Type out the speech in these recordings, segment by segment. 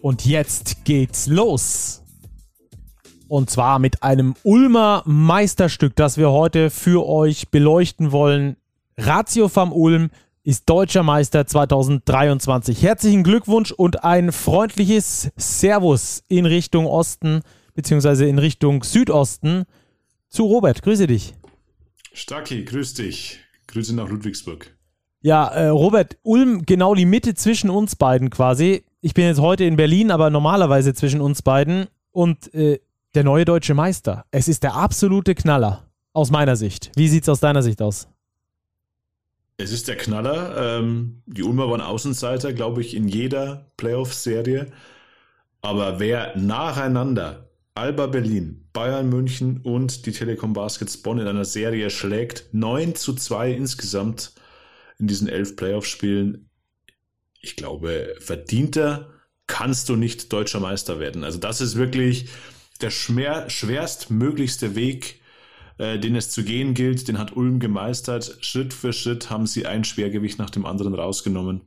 Und jetzt geht's los. Und zwar mit einem Ulmer Meisterstück, das wir heute für euch beleuchten wollen. Ratio vom Ulm ist deutscher Meister 2023. Herzlichen Glückwunsch und ein freundliches Servus in Richtung Osten beziehungsweise in Richtung Südosten zu Robert. Grüße dich. Stacki, grüß dich. Grüße nach Ludwigsburg. Ja, äh, Robert, Ulm, genau die Mitte zwischen uns beiden quasi. Ich bin jetzt heute in Berlin, aber normalerweise zwischen uns beiden. Und äh, der neue deutsche Meister. Es ist der absolute Knaller. Aus meiner Sicht. Wie sieht es aus deiner Sicht aus? Es ist der Knaller. Ähm, die Ulmer waren Außenseiter, glaube ich, in jeder Playoff-Serie. Aber wer nacheinander Alba Berlin, Bayern München und die Telekom Baskets Bonn in einer Serie schlägt, 9 zu 2 insgesamt in diesen elf Playoff-Spielen, ich glaube, verdienter kannst du nicht deutscher Meister werden. Also das ist wirklich der schwer, schwerstmöglichste Weg, äh, den es zu gehen gilt. Den hat Ulm gemeistert. Schritt für Schritt haben sie ein Schwergewicht nach dem anderen rausgenommen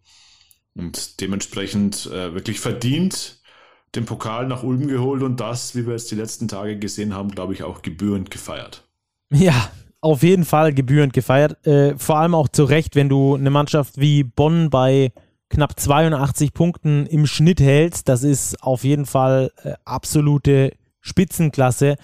und dementsprechend äh, wirklich verdient den Pokal nach Ulm geholt und das, wie wir jetzt die letzten Tage gesehen haben, glaube ich, auch gebührend gefeiert. Ja, auf jeden Fall gebührend gefeiert. Äh, vor allem auch zu Recht, wenn du eine Mannschaft wie Bonn bei knapp 82 Punkten im Schnitt hältst. Das ist auf jeden Fall äh, absolute Spitzenklasse.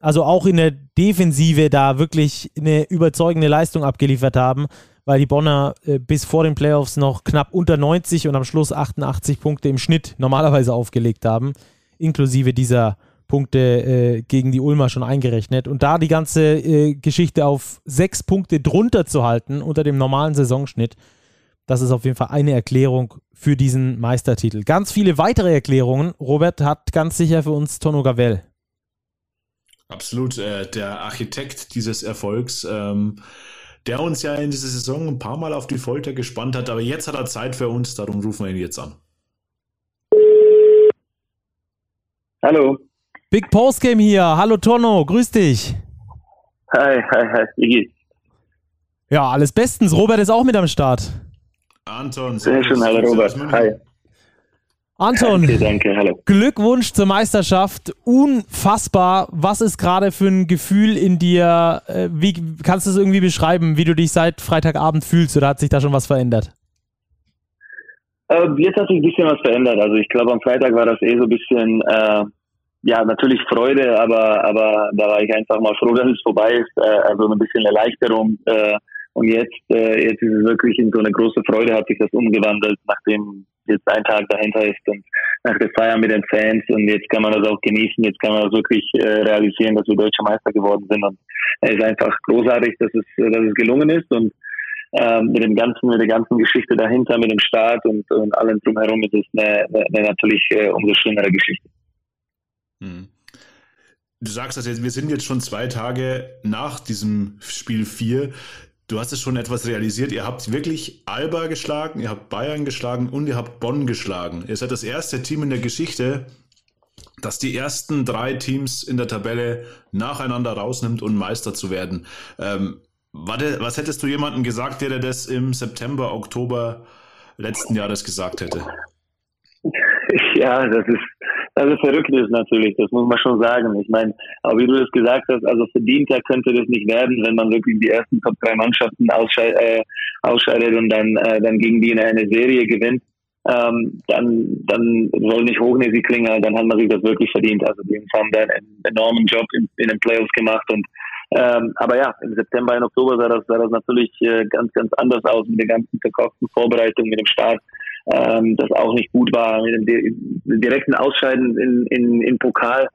Also auch in der Defensive da wirklich eine überzeugende Leistung abgeliefert haben, weil die Bonner äh, bis vor den Playoffs noch knapp unter 90 und am Schluss 88 Punkte im Schnitt normalerweise aufgelegt haben, inklusive dieser Punkte äh, gegen die Ulmer schon eingerechnet. Und da die ganze äh, Geschichte auf sechs Punkte drunter zu halten unter dem normalen Saisonschnitt, das ist auf jeden Fall eine Erklärung für diesen Meistertitel. Ganz viele weitere Erklärungen, Robert, hat ganz sicher für uns Tono Gavel. Absolut, äh, der Architekt dieses Erfolgs, ähm, der uns ja in dieser Saison ein paar Mal auf die Folter gespannt hat, aber jetzt hat er Zeit für uns, darum rufen wir ihn jetzt an. Hallo. Big Postgame hier. Hallo Tono, grüß dich. Hi, hi, hi. Wie geht's? Ja, alles bestens. Robert ist auch mit am Start. Anton, sehr schön, hallo Robert. Hi. Anton, danke, danke, hallo. Glückwunsch zur Meisterschaft. Unfassbar. Was ist gerade für ein Gefühl in dir? Äh, wie kannst du es irgendwie beschreiben, wie du dich seit Freitagabend fühlst oder hat sich da schon was verändert? Äh, jetzt hat sich ein bisschen was verändert. Also ich glaube, am Freitag war das eh so ein bisschen, äh, ja, natürlich Freude, aber, aber da war ich einfach mal froh, dass es vorbei ist. Äh, also ein bisschen Erleichterung. Äh, und jetzt, äh, jetzt ist es wirklich in so eine große Freude, hat sich das umgewandelt, nachdem jetzt ein Tag dahinter ist und nach der Feier mit den Fans und jetzt kann man das auch genießen, jetzt kann man das wirklich äh, realisieren, dass wir deutscher Meister geworden sind und es ist einfach großartig, dass es, dass es gelungen ist und ähm, mit dem ganzen, mit der ganzen Geschichte dahinter, mit dem Start und, und allem drumherum ist es eine, eine natürlich äh, umso schönere Geschichte. Hm. Du sagst das jetzt, wir sind jetzt schon zwei Tage nach diesem Spiel 4. Du hast es schon etwas realisiert. Ihr habt wirklich Alba geschlagen, ihr habt Bayern geschlagen und ihr habt Bonn geschlagen. Ihr seid das erste Team in der Geschichte, das die ersten drei Teams in der Tabelle nacheinander rausnimmt, um Meister zu werden. Ähm, was hättest du jemandem gesagt, der das im September, Oktober letzten Jahres gesagt hätte? Ja, das ist ist verrückt ist natürlich, das muss man schon sagen. Ich meine, aber wie du das gesagt hast, also verdienter könnte das nicht werden, wenn man wirklich die ersten Top 3 Mannschaften ausschei äh, ausscheidet und dann, äh, dann gegen die in eine Serie gewinnt. Ähm, dann, dann soll nicht hochnäsig klingen, dann hat man sich das wirklich verdient. Also die haben da einen enormen Job in, in den Playoffs gemacht und ähm, aber ja, im September, im Oktober sah das, sah das natürlich äh, ganz, ganz anders aus mit der ganzen verkauften Vorbereitung, mit dem Start ähm, das auch nicht gut war, mit dem direkten Ausscheiden in, in, in Pokal.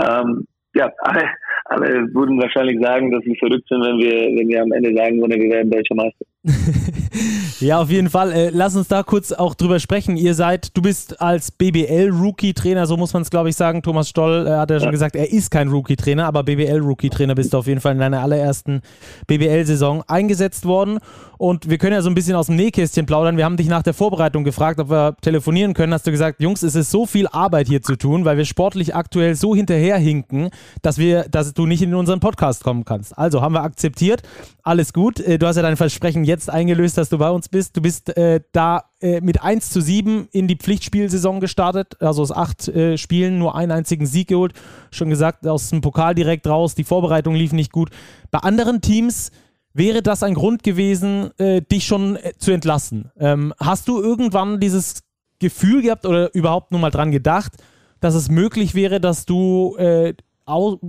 Ähm, ja, alle, alle würden wahrscheinlich sagen, dass wir verrückt sind, wenn wir, wenn wir am Ende sagen würden, wir werden deutscher Meister. ja, auf jeden Fall. Äh, lass uns da kurz auch drüber sprechen. Ihr seid, du bist als BBL-Rookie-Trainer, so muss man es, glaube ich, sagen. Thomas Stoll äh, hat ja schon gesagt, er ist kein Rookie-Trainer, aber BBL-Rookie-Trainer bist du auf jeden Fall in deiner allerersten BBL-Saison eingesetzt worden. Und wir können ja so ein bisschen aus dem Nähkästchen plaudern. Wir haben dich nach der Vorbereitung gefragt, ob wir telefonieren können. Hast du gesagt, Jungs, es ist so viel Arbeit hier zu tun, weil wir sportlich aktuell so hinterherhinken, dass wir, dass du nicht in unseren Podcast kommen kannst. Also haben wir akzeptiert. Alles gut. Äh, du hast ja dein Versprechen jetzt eingelöst, dass du bei uns bist. Du bist äh, da äh, mit 1 zu 7 in die Pflichtspielsaison gestartet. Also aus acht äh, Spielen nur einen einzigen Sieg geholt. Schon gesagt, aus dem Pokal direkt raus. Die Vorbereitung lief nicht gut. Bei anderen Teams wäre das ein Grund gewesen, äh, dich schon äh, zu entlassen. Ähm, hast du irgendwann dieses Gefühl gehabt oder überhaupt nur mal dran gedacht, dass es möglich wäre, dass du, äh,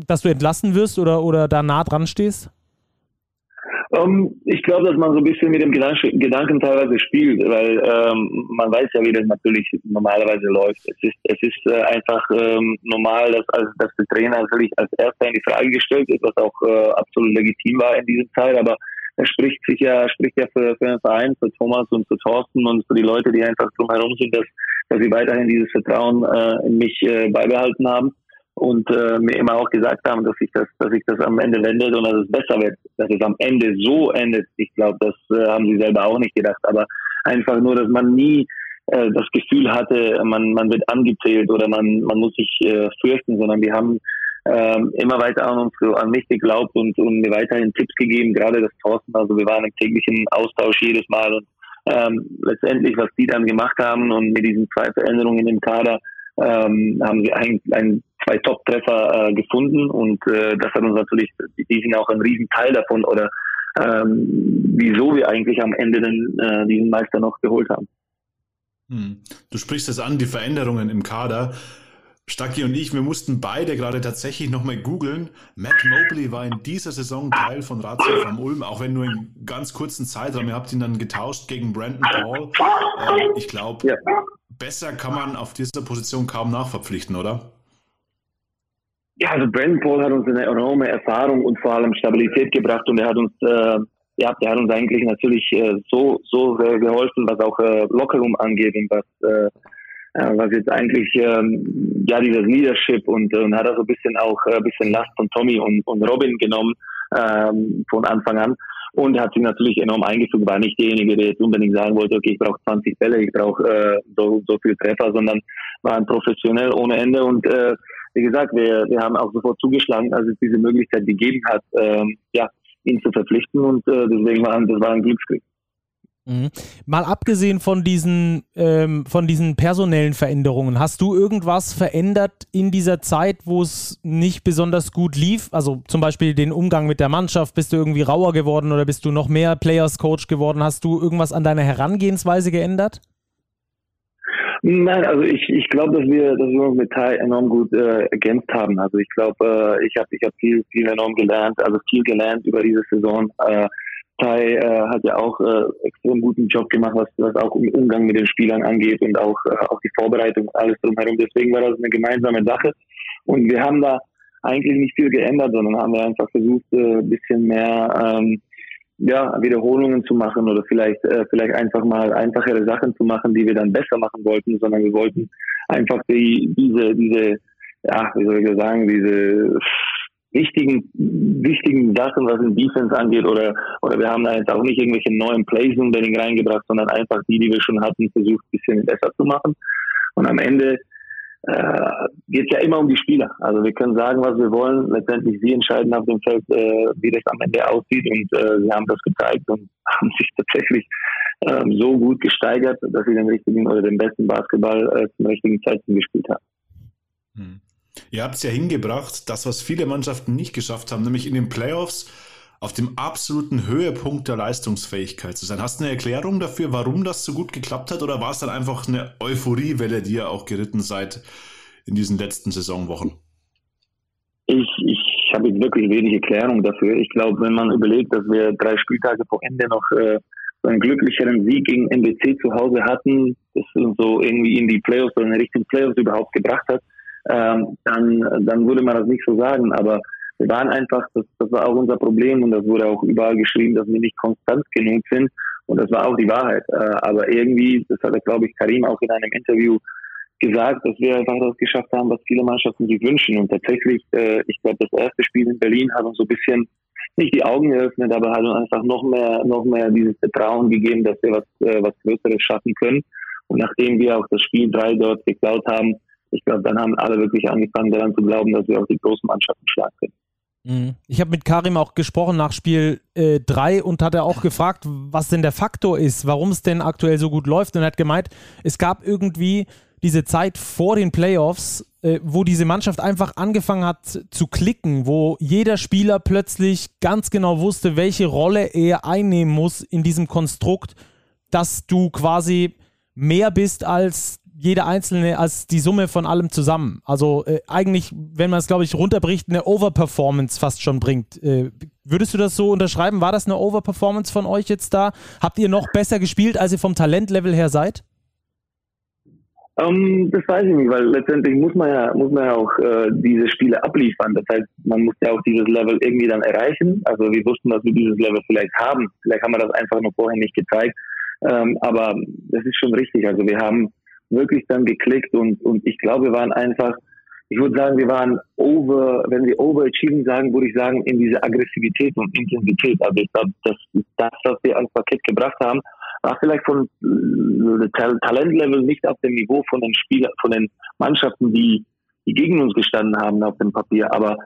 dass du entlassen wirst oder, oder da nah dran stehst? Um, ähm, ich glaube, dass man so ein bisschen mit dem Gedanken, teilweise spielt, weil ähm, man weiß ja, wie das natürlich normalerweise läuft. Es ist, es ist äh, einfach ähm, normal, dass, also, dass der Trainer natürlich als erster in die Frage gestellt ist, was auch äh, absolut legitim war in dieser Zeit, aber er spricht sich ja, spricht ja für, für den Verein, für Thomas und für Thorsten und für die Leute, die einfach drumherum sind, dass, dass sie weiterhin dieses Vertrauen äh, in mich äh, beibehalten haben und äh, mir immer auch gesagt haben, dass sich das, dass sich das am Ende wendet und dass es besser wird, dass es am Ende so endet. Ich glaube, das äh, haben sie selber auch nicht gedacht, aber einfach nur, dass man nie äh, das Gefühl hatte, man man wird angezählt oder man man muss sich äh, fürchten, sondern wir haben äh, immer weiter an uns an mich geglaubt und, und mir weiterhin Tipps gegeben, gerade das Thorsten. Also wir waren im täglichen Austausch jedes Mal und ähm, letztendlich, was die dann gemacht haben und mit diesen zwei Veränderungen im Kader, ähm, haben sie ein, ein zwei Top-Treffer äh, gefunden und äh, das hat uns natürlich, die sind auch ein Riesenteil davon oder ähm, wieso wir eigentlich am Ende den, äh, diesen Meister noch geholt haben. Hm. Du sprichst es an, die Veränderungen im Kader. Stacki und ich, wir mussten beide gerade tatsächlich nochmal googeln. Matt Mobley war in dieser Saison Teil von Ratio vom Ulm, auch wenn nur in ganz kurzen Zeitraum. Ihr habt ihn dann getauscht gegen Brandon Paul. Äh, ich glaube, ja. Besser kann man auf dieser Position kaum nachverpflichten, oder? Ja, also Brandon Paul hat uns eine enorme Erfahrung und vor allem Stabilität gebracht und er hat uns, äh, ja, der hat uns eigentlich natürlich äh, so so sehr geholfen, was auch äh, Lockerroom angeht und was äh, äh, was jetzt eigentlich ähm, ja dieses Leadership und, äh, und hat er so ein bisschen auch ein äh, bisschen Last von Tommy und, und Robin genommen ähm, von Anfang an und hat sich natürlich enorm eingefügt, war nicht derjenige, der jetzt unbedingt sagen wollte, okay, ich brauche 20 Bälle, ich brauche äh, so, so viel Treffer, sondern war ein professionell ohne Ende und äh, wie gesagt, wir, wir haben auch sofort zugeschlagen, als es diese Möglichkeit gegeben hat, ähm, ja, ihn zu verpflichten und äh, deswegen war das war ein Glücksgriff. Mhm. Mal abgesehen von diesen, ähm, von diesen personellen Veränderungen, hast du irgendwas verändert in dieser Zeit, wo es nicht besonders gut lief? Also zum Beispiel den Umgang mit der Mannschaft, bist du irgendwie rauer geworden oder bist du noch mehr Players Coach geworden? Hast du irgendwas an deiner Herangehensweise geändert? Nein, also ich, ich glaube, dass wir, dass wir uns mit Tai enorm gut äh, ergänzt haben. Also ich glaube, äh, ich habe ich hab viel, viel enorm gelernt, also viel gelernt über diese Saison. Äh, Tai äh, hat ja auch äh, extrem guten Job gemacht, was, was auch im Umgang mit den Spielern angeht und auch, äh, auch die Vorbereitung, alles drumherum. Deswegen war das eine gemeinsame Sache. Und wir haben da eigentlich nicht viel geändert, sondern haben wir einfach versucht, äh, bisschen mehr ähm, ja, Wiederholungen zu machen oder vielleicht, äh, vielleicht einfach mal einfachere Sachen zu machen, die wir dann besser machen wollten, sondern wir wollten einfach die, diese, diese, ja, wie soll ich sagen, diese wichtigen, wichtigen Sachen, was in Defense angeht, oder, oder wir haben da jetzt auch nicht irgendwelche neuen Plays unbedingt reingebracht, sondern einfach die, die wir schon hatten, versucht, ein bisschen besser zu machen. Und am Ende äh, geht ja immer um die Spieler. Also wir können sagen, was wir wollen. Letztendlich sie entscheiden auf dem Feld, äh, wie das am Ende aussieht. Und äh, sie haben das gezeigt und haben sich tatsächlich ähm, so gut gesteigert, dass sie den richtigen oder den besten Basketball äh, zum richtigen Zeitpunkt gespielt haben. Hm. Ihr habt es ja hingebracht, das, was viele Mannschaften nicht geschafft haben, nämlich in den Playoffs auf dem absoluten Höhepunkt der Leistungsfähigkeit zu sein. Hast du eine Erklärung dafür, warum das so gut geklappt hat oder war es dann einfach eine Euphoriewelle, die ihr auch geritten seid in diesen letzten Saisonwochen? Ich, ich habe wirklich wenig Erklärung dafür. Ich glaube, wenn man überlegt, dass wir drei Spieltage vor Ende noch äh, einen glücklicheren Sieg gegen NBC zu Hause hatten, das uns so irgendwie in die Playoffs oder in Richtung Playoffs überhaupt gebracht hat, ähm, dann, dann würde man das nicht so sagen. Aber wir waren einfach, das, das war auch unser Problem und das wurde auch überall geschrieben, dass wir nicht konstant genug sind. Und das war auch die Wahrheit. Äh, aber irgendwie, das hat glaube ich, Karim auch in einem Interview gesagt, dass wir einfach das geschafft haben, was viele Mannschaften sich wünschen. Und tatsächlich, äh, ich glaube, das erste Spiel in Berlin hat uns so ein bisschen nicht die Augen geöffnet, aber hat uns einfach noch mehr, noch mehr dieses Vertrauen gegeben, dass wir was, äh, was Größeres schaffen können. Und nachdem wir auch das Spiel drei dort geklaut haben, ich glaube, dann haben alle wirklich angefangen daran zu glauben, dass wir auch die großen Mannschaften schlagen können. Mhm. Ich habe mit Karim auch gesprochen nach Spiel 3 äh, und hat er auch gefragt, was denn der Faktor ist, warum es denn aktuell so gut läuft. Und er hat gemeint, es gab irgendwie diese Zeit vor den Playoffs, äh, wo diese Mannschaft einfach angefangen hat zu klicken, wo jeder Spieler plötzlich ganz genau wusste, welche Rolle er einnehmen muss in diesem Konstrukt, dass du quasi mehr bist als jeder einzelne als die Summe von allem zusammen. Also äh, eigentlich, wenn man es, glaube ich, runterbricht, eine Overperformance fast schon bringt. Äh, würdest du das so unterschreiben? War das eine Overperformance von euch jetzt da? Habt ihr noch besser gespielt, als ihr vom Talentlevel her seid? Um, ähm, das weiß ich nicht, weil letztendlich muss man ja, muss man ja auch äh, diese Spiele abliefern. Das heißt, man muss ja auch dieses Level irgendwie dann erreichen. Also wir wussten, dass wir dieses Level vielleicht haben. Vielleicht haben wir das einfach nur vorher nicht gezeigt. Ähm, aber das ist schon richtig. Also wir haben wirklich dann geklickt und, und ich glaube, wir waren einfach, ich würde sagen, wir waren over, wenn wir overachieving sagen, würde ich sagen, in diese Aggressivität und Intensität. Also ich glaube, das, das, was wir ans Paket gebracht haben, war vielleicht von äh, Talentlevel nicht auf dem Niveau von den Spielern, von den Mannschaften, die, die gegen uns gestanden haben auf dem Papier. Aber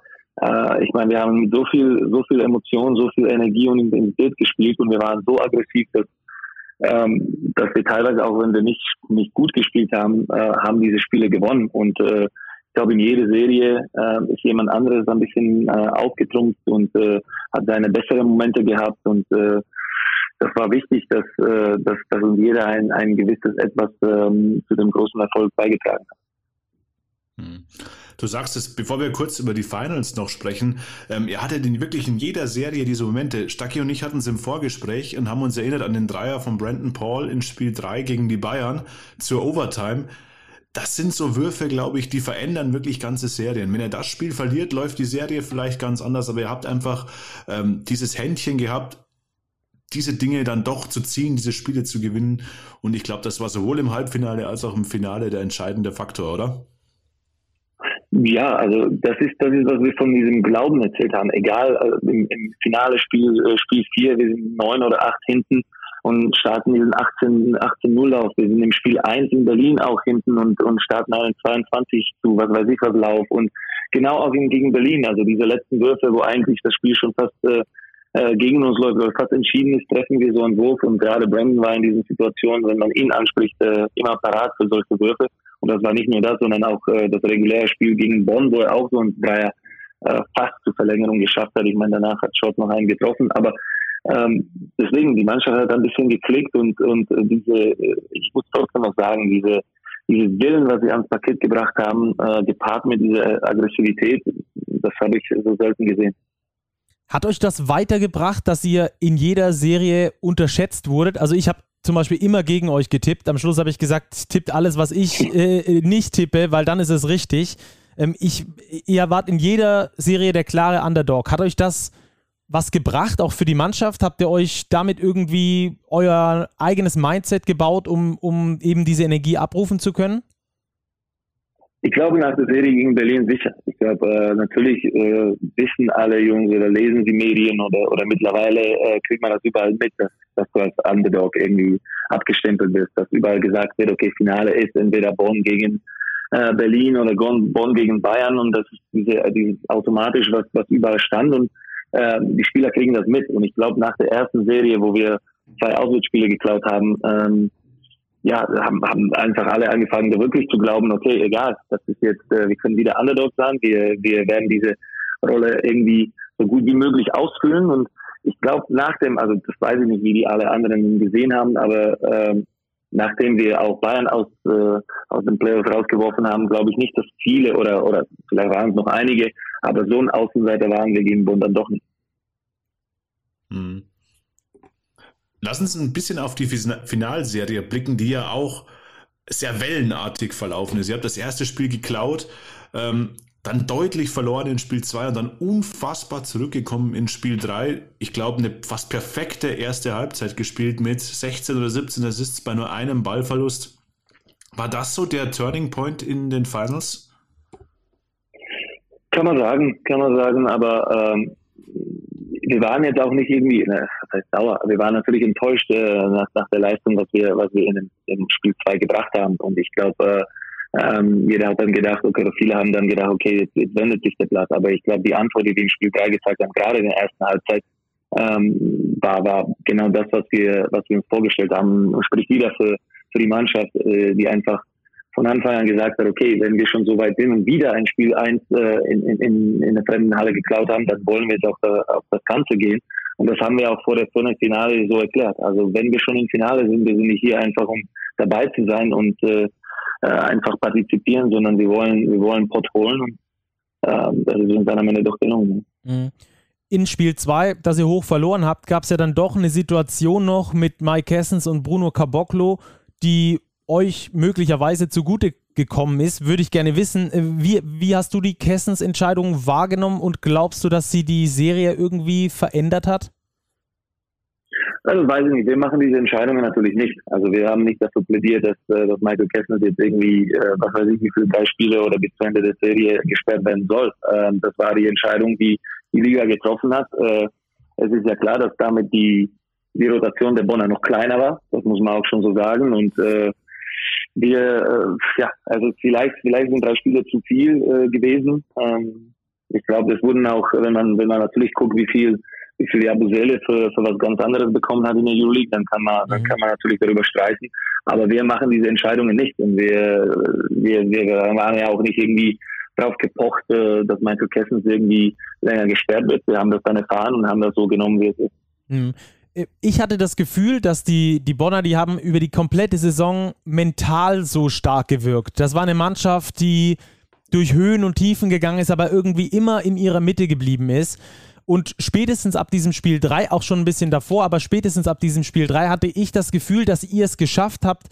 äh, ich meine, wir haben so viel, so viel Emotion, so viel Energie und Intensität gespielt und wir waren so aggressiv, dass ähm, dass wir teilweise auch, wenn wir nicht, nicht gut gespielt haben, äh, haben diese Spiele gewonnen. Und äh, ich glaube, in jeder Serie äh, ist jemand anderes ein bisschen äh, aufgetrumpft und äh, hat seine besseren Momente gehabt. Und äh, das war wichtig, dass, äh, dass, dass uns jeder ein, ein gewisses Etwas ähm, zu dem großen Erfolg beigetragen hat. Hm. Du sagst es, bevor wir kurz über die Finals noch sprechen, ähm, ihr hattet in, wirklich in jeder Serie diese Momente. Stucky und ich hatten es im Vorgespräch und haben uns erinnert an den Dreier von Brandon Paul in Spiel 3 gegen die Bayern zur Overtime. Das sind so Würfe, glaube ich, die verändern wirklich ganze Serien. Wenn er das Spiel verliert, läuft die Serie vielleicht ganz anders, aber ihr habt einfach ähm, dieses Händchen gehabt, diese Dinge dann doch zu ziehen, diese Spiele zu gewinnen. Und ich glaube, das war sowohl im Halbfinale als auch im Finale der entscheidende Faktor, oder? Ja, also das ist das ist, was wir von diesem Glauben erzählt haben. Egal äh, im, im Finale Spiel äh, Spiel 4, wir sind neun oder acht hinten und starten diesen 18 18 0 Lauf. Wir sind im Spiel 1 in Berlin auch hinten und und starten einen 22 zu was weiß ich was Lauf und genau auch gegen Berlin. Also diese letzten Würfe, wo eigentlich das Spiel schon fast äh, äh, gegen uns läuft oder fast entschieden ist, treffen wir so einen Wurf und gerade Brandon war in diesen Situationen, wenn man ihn anspricht, äh, immer parat für solche Würfe. Und das war nicht nur das, sondern auch äh, das reguläre Spiel gegen Bonn, wo er auch so ein Dreier äh, fast zur Verlängerung geschafft hat. Ich meine, danach hat Schott noch einen getroffen, aber ähm, deswegen, die Mannschaft hat ein bisschen geklickt und, und äh, diese, äh, ich muss trotzdem noch sagen, diese, diese Willen, was sie ans Paket gebracht haben, äh, gepaart mit dieser Aggressivität, das habe ich so selten gesehen. Hat euch das weitergebracht, dass ihr in jeder Serie unterschätzt wurdet? Also ich habe zum Beispiel immer gegen euch getippt. Am Schluss habe ich gesagt, tippt alles, was ich äh, nicht tippe, weil dann ist es richtig. Ähm, ich, ihr wart in jeder Serie der klare Underdog. Hat euch das was gebracht, auch für die Mannschaft? Habt ihr euch damit irgendwie euer eigenes Mindset gebaut, um, um eben diese Energie abrufen zu können? Ich glaube, nach der Serie gegen Berlin sicher. Ich glaube, äh, natürlich äh, wissen alle Jungs oder lesen sie Medien oder, oder mittlerweile äh, kriegt man das überall mit, dass, dass du als Underdog irgendwie abgestempelt bist, dass überall gesagt wird, okay, Finale ist entweder Bonn gegen äh, Berlin oder Bonn gegen Bayern und das ist diese, dieses automatisch, was, was überall stand und äh, die Spieler kriegen das mit. Und ich glaube, nach der ersten Serie, wo wir zwei Auswärtsspiele geklaut haben, ähm, ja, haben, haben einfach alle angefangen, wirklich zu glauben, okay, egal, das ist jetzt, äh, wir können wieder Underdog sein, wir, wir werden diese Rolle irgendwie so gut wie möglich ausfüllen und ich glaube nach dem, also das weiß ich nicht, wie die alle anderen gesehen haben, aber ähm, nachdem wir auch Bayern aus, äh, aus dem Playoff rausgeworfen haben, glaube ich nicht, dass viele oder, oder vielleicht waren es noch einige, aber so ein Außenseiter waren wir gegen Bund dann doch nicht. Mhm. Lass uns ein bisschen auf die Finalserie blicken, die ja auch sehr wellenartig verlaufen ist. Ihr habt das erste Spiel geklaut, ähm, dann deutlich verloren in Spiel 2 und dann unfassbar zurückgekommen in Spiel 3. Ich glaube, eine fast perfekte erste Halbzeit gespielt mit 16 oder 17 Assists bei nur einem Ballverlust. War das so der Turning Point in den Finals? Kann man sagen, kann man sagen, aber ähm, wir waren jetzt auch nicht irgendwie, ne, das heißt sauer, wir waren natürlich enttäuscht äh, nach, nach, der Leistung, was wir, was wir in, in Spiel 2 gebracht haben. Und ich glaube, äh, ähm, jeder hat dann gedacht, okay, viele haben dann gedacht, okay, jetzt, jetzt wendet sich der Blatt. Aber ich glaube, die Antwort, die wir im Spiel 3 gezeigt haben, gerade in der ersten Halbzeit, ähm, war, war genau das, was wir, was wir uns vorgestellt haben. Und spricht wieder für, für die Mannschaft, äh, die einfach von Anfang an gesagt hat, okay, wenn wir schon so weit sind und wieder ein Spiel 1 äh, in, in, in der fremden Halle geklaut haben, dann wollen wir jetzt auch äh, auf das Ganze gehen. Und das haben wir auch vor der, der Finale so erklärt. Also wenn wir schon im Finale sind, wir sind nicht hier einfach, um dabei zu sein und äh, äh einfach partizipieren, sondern wir wollen, wir wollen Pott holen und äh, das ist uns dann am Ende doch gelungen. Mhm in Spiel 2, das ihr hoch verloren habt, gab es ja dann doch eine Situation noch mit Mike Kessens und Bruno Caboclo, die euch möglicherweise zugute gekommen ist, würde ich gerne wissen, äh, wie, wie hast du die Kessens Entscheidung wahrgenommen und glaubst du, dass sie die Serie irgendwie verändert hat? Also weiß ich nicht, wir machen diese Entscheidungen natürlich nicht. Also wir haben nicht dafür plädiert, dass, äh, dass Michael Kessner jetzt irgendwie, äh, was weiß ich, wie viele drei Spiele oder bis zu Ende der Serie gesperrt werden soll. Ähm, das war die Entscheidung, die die Liga getroffen hat. Es ist ja klar, dass damit die, die Rotation der Bonner noch kleiner war. Das muss man auch schon so sagen. Und wir, äh, ja, also vielleicht, vielleicht sind drei Spiele zu viel äh, gewesen. Ähm, ich glaube, es wurden auch, wenn man, wenn man natürlich guckt, wie viel, wie viel Jabusele für, für was ganz anderes bekommen hat in der Euroleague, dann kann man, mhm. dann kann man natürlich darüber streiten. Aber wir machen diese Entscheidungen nicht und wir, wir, wir waren ja auch nicht irgendwie drauf gepocht, äh, dass Michael Kessens irgendwie länger gesperrt wird. Wir haben das dann erfahren und haben das so genommen, wie es ist. Mhm ich hatte das Gefühl, dass die, die Bonner, die haben über die komplette Saison mental so stark gewirkt. Das war eine Mannschaft, die durch Höhen und Tiefen gegangen ist, aber irgendwie immer in ihrer Mitte geblieben ist. Und spätestens ab diesem Spiel 3, auch schon ein bisschen davor, aber spätestens ab diesem Spiel 3 hatte ich das Gefühl, dass ihr es geschafft habt,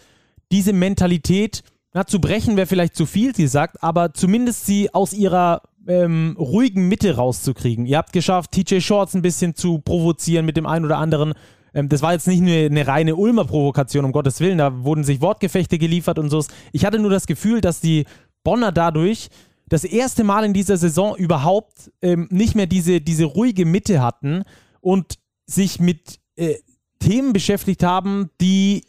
diese Mentalität na, zu brechen, wäre vielleicht zu viel gesagt, aber zumindest sie aus ihrer ähm, ruhigen Mitte rauszukriegen. Ihr habt geschafft, TJ Shorts ein bisschen zu provozieren mit dem einen oder anderen. Ähm, das war jetzt nicht nur eine reine Ulmer Provokation, um Gottes Willen. Da wurden sich Wortgefechte geliefert und so. Ich hatte nur das Gefühl, dass die Bonner dadurch das erste Mal in dieser Saison überhaupt ähm, nicht mehr diese, diese ruhige Mitte hatten und sich mit äh, Themen beschäftigt haben, die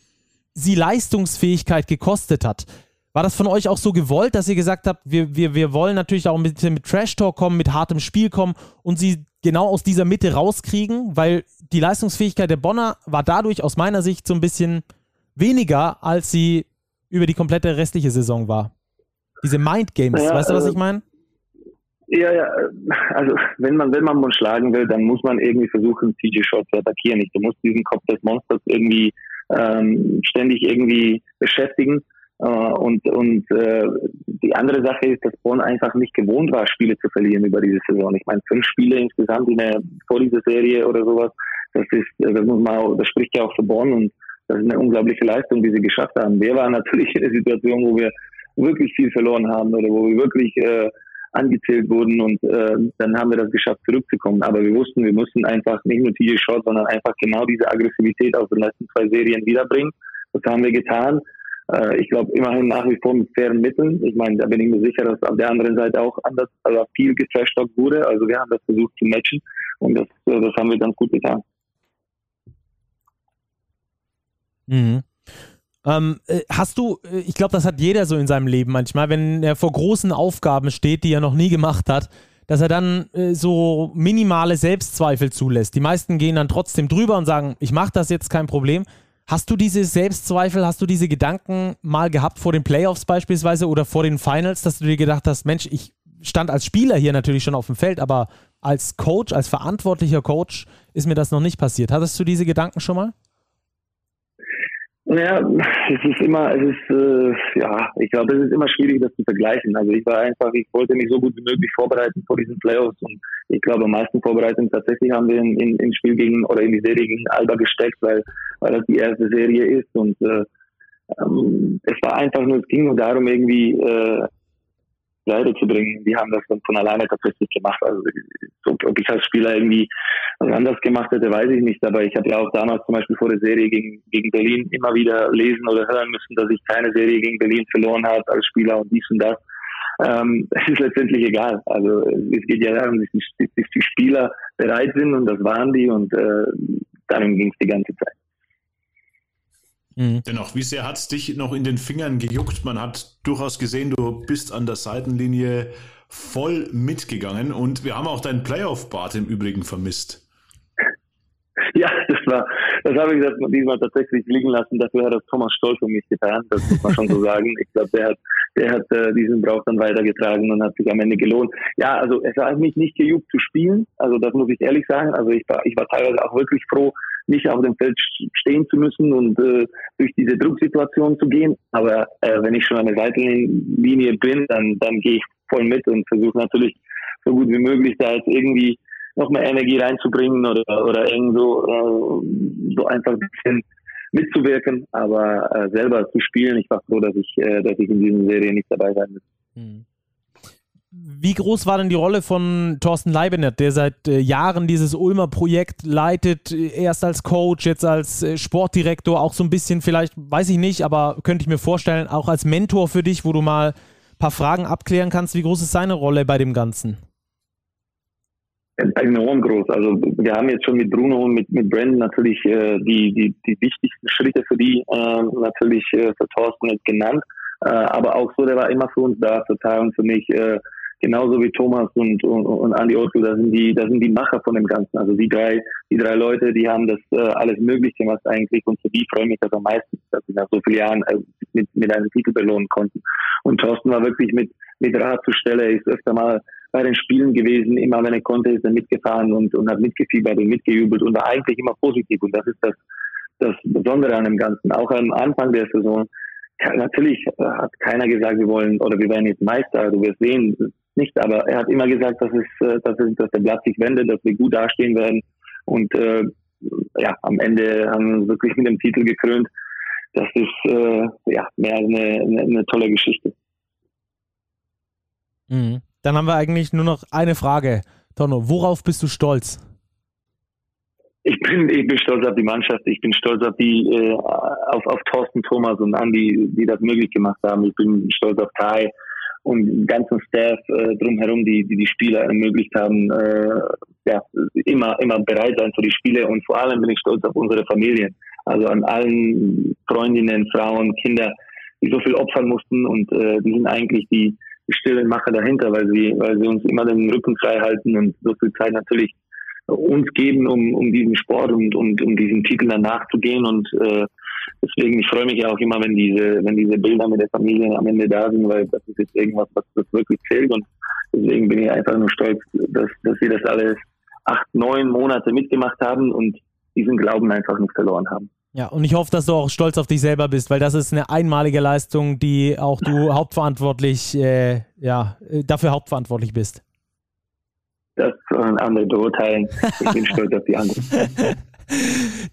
sie Leistungsfähigkeit gekostet hat. War das von euch auch so gewollt, dass ihr gesagt habt, wir, wir, wir wollen natürlich auch mit, mit Trash-Talk kommen, mit hartem Spiel kommen und sie genau aus dieser Mitte rauskriegen? Weil die Leistungsfähigkeit der Bonner war dadurch aus meiner Sicht so ein bisschen weniger, als sie über die komplette restliche Saison war. Diese Mind Games, ja, weißt du, was äh, ich meine? Ja, ja, also wenn man, wenn man schlagen will, dann muss man irgendwie versuchen, TJ Shot zu attackieren. Du musst diesen Kopf des Monsters irgendwie ähm, ständig irgendwie beschäftigen. Äh, und und äh, die andere Sache ist, dass Bonn einfach nicht gewohnt war, Spiele zu verlieren über diese Saison. Ich meine, fünf Spiele insgesamt in der, vor dieser Serie oder sowas, das ist, das muss man, das spricht ja auch für Bonn und das ist eine unglaubliche Leistung, die sie geschafft haben. Wir waren natürlich in der Situation, wo wir wirklich viel verloren haben oder wo wir wirklich äh, angezählt wurden und äh, dann haben wir das geschafft, zurückzukommen. Aber wir wussten, wir mussten einfach nicht nur TJ Shot, sondern einfach genau diese Aggressivität aus den letzten zwei Serien wiederbringen. Das haben wir getan. Äh, ich glaube immerhin nach wie vor mit fairen Mitteln. Ich meine, da bin ich mir sicher, dass auf der anderen Seite auch anders, also viel getrashtalkt wurde. Also wir haben das versucht zu matchen und das, äh, das haben wir ganz gut getan. Mhm. Ähm, äh, hast du, ich glaube, das hat jeder so in seinem Leben manchmal, wenn er vor großen Aufgaben steht, die er noch nie gemacht hat, dass er dann äh, so minimale Selbstzweifel zulässt. Die meisten gehen dann trotzdem drüber und sagen, ich mache das jetzt kein Problem. Hast du diese Selbstzweifel, hast du diese Gedanken mal gehabt vor den Playoffs beispielsweise oder vor den Finals, dass du dir gedacht hast, Mensch, ich stand als Spieler hier natürlich schon auf dem Feld, aber als Coach, als verantwortlicher Coach ist mir das noch nicht passiert. Hattest du diese Gedanken schon mal? Naja, es ist immer, es ist, äh, ja, ich glaube, es ist immer schwierig, das zu vergleichen. Also ich war einfach, ich wollte mich so gut wie möglich vorbereiten vor diesen Playoffs und ich glaube, am meisten Vorbereitung tatsächlich haben wir in, in, in Spiel gegen oder in die Serie gegen Alba gesteckt, weil, weil das die erste Serie ist und äh, ähm, es war einfach nur, es ging nur darum, irgendwie äh, Seite zu bringen. Die haben das dann von alleine tatsächlich gemacht. Also ob ich als Spieler irgendwie was anders gemacht hätte, weiß ich nicht. Aber ich habe ja auch damals zum Beispiel vor der Serie gegen, gegen Berlin immer wieder lesen oder hören müssen, dass ich keine Serie gegen Berlin verloren habe als Spieler und dies und das. Ähm, ist letztendlich egal. Also es geht ja darum, dass die, dass die Spieler bereit sind und das waren die und äh, darum ging es die ganze Zeit. Mhm. Dennoch, wie sehr hat es dich noch in den Fingern gejuckt? Man hat durchaus gesehen, du bist an der Seitenlinie voll mitgegangen und wir haben auch deinen Playoff-Bart im Übrigen vermisst. Ja, das war, das habe ich diesmal tatsächlich liegen lassen. Dafür hat das Thomas Stolz um mich getan, das muss man schon so sagen. Ich glaube, der hat, der hat äh, diesen Brauch dann weitergetragen und hat sich am Ende gelohnt. Ja, also es hat mich nicht gejuckt zu spielen, also das muss ich ehrlich sagen. Also ich war, ich war teilweise auch wirklich froh, nicht auf dem Feld stehen zu müssen und äh, durch diese Drucksituation zu gehen. Aber äh, wenn ich schon an der Seitenlinie bin, dann, dann gehe ich voll mit und versuche natürlich so gut wie möglich da jetzt irgendwie noch mehr Energie reinzubringen oder, oder irgend so, äh, so einfach ein bisschen mitzuwirken, aber äh, selber zu spielen. Ich war froh, dass ich, äh, dass ich in dieser Serie nicht dabei sein muss. Mhm. Wie groß war denn die Rolle von Thorsten Leibenert, der seit äh, Jahren dieses Ulmer Projekt leitet, erst als Coach, jetzt als äh, Sportdirektor, auch so ein bisschen vielleicht, weiß ich nicht, aber könnte ich mir vorstellen, auch als Mentor für dich, wo du mal ein paar Fragen abklären kannst. Wie groß ist seine Rolle bei dem Ganzen? enorm groß. Also wir haben jetzt schon mit Bruno und mit, mit Brandon natürlich äh, die, die, die wichtigsten Schritte für die äh, natürlich äh, für Thorsten jetzt genannt. Äh, aber auch so, der war immer für uns da, Teil und für mich. Äh, genauso wie Thomas und, und, und Andy Otto, das sind die, das sind die Macher von dem Ganzen. Also die drei, die drei Leute, die haben das äh, alles möglich gemacht eigentlich und für die freue ich mich das am meisten, dass sie nach so vielen Jahren äh, mit, mit einem Titel belohnen konnten. Und Thorsten war wirklich mit, mit Rat zur Stelle, ist öfter mal bei den Spielen gewesen, immer wenn er konnte, ist er mitgefahren und, und hat mitgefiebert und mitgejubelt und war eigentlich immer positiv und das ist das, das Besondere an dem Ganzen. Auch am Anfang der Saison, natürlich hat keiner gesagt, wir wollen oder wir werden jetzt Meister, du wirst sehen, nicht, aber er hat immer gesagt, dass es, äh, dass, es, dass der Blatt sich wendet, dass wir gut dastehen werden und äh, ja, am Ende haben wir uns wirklich mit dem Titel gekrönt. Das ist äh, ja mehr eine, eine, eine tolle Geschichte. Mhm. Dann haben wir eigentlich nur noch eine Frage. Tonno, worauf bist du stolz? Ich bin, ich bin stolz auf die Mannschaft. Ich bin stolz auf die, äh, auf, auf Thorsten Thomas und Andi, die das möglich gemacht haben. Ich bin stolz auf Kai und den ganzen Staff äh, drumherum, die, die die Spieler ermöglicht haben, äh, ja, immer, immer bereit sein für die Spiele. Und vor allem bin ich stolz auf unsere Familien. Also an allen Freundinnen, Frauen, Kinder, die so viel opfern mussten und äh, die sind eigentlich die, stillen Macher dahinter, weil sie, weil sie uns immer den Rücken frei halten und so viel Zeit natürlich uns geben, um, um diesen Sport und, und um diesen Titel dann nachzugehen. Und äh, deswegen, ich freue mich ja auch immer, wenn diese, wenn diese Bilder mit der Familie am Ende da sind, weil das ist jetzt irgendwas, was das wirklich zählt. Und deswegen bin ich einfach nur stolz, dass, dass wir das alles acht, neun Monate mitgemacht haben und diesen Glauben einfach nicht verloren haben. Ja, und ich hoffe, dass du auch stolz auf dich selber bist, weil das ist eine einmalige Leistung, die auch du hauptverantwortlich, äh, ja, äh, dafür hauptverantwortlich bist. Das sollen andere beurteilen. Ich bin stolz auf die anderen.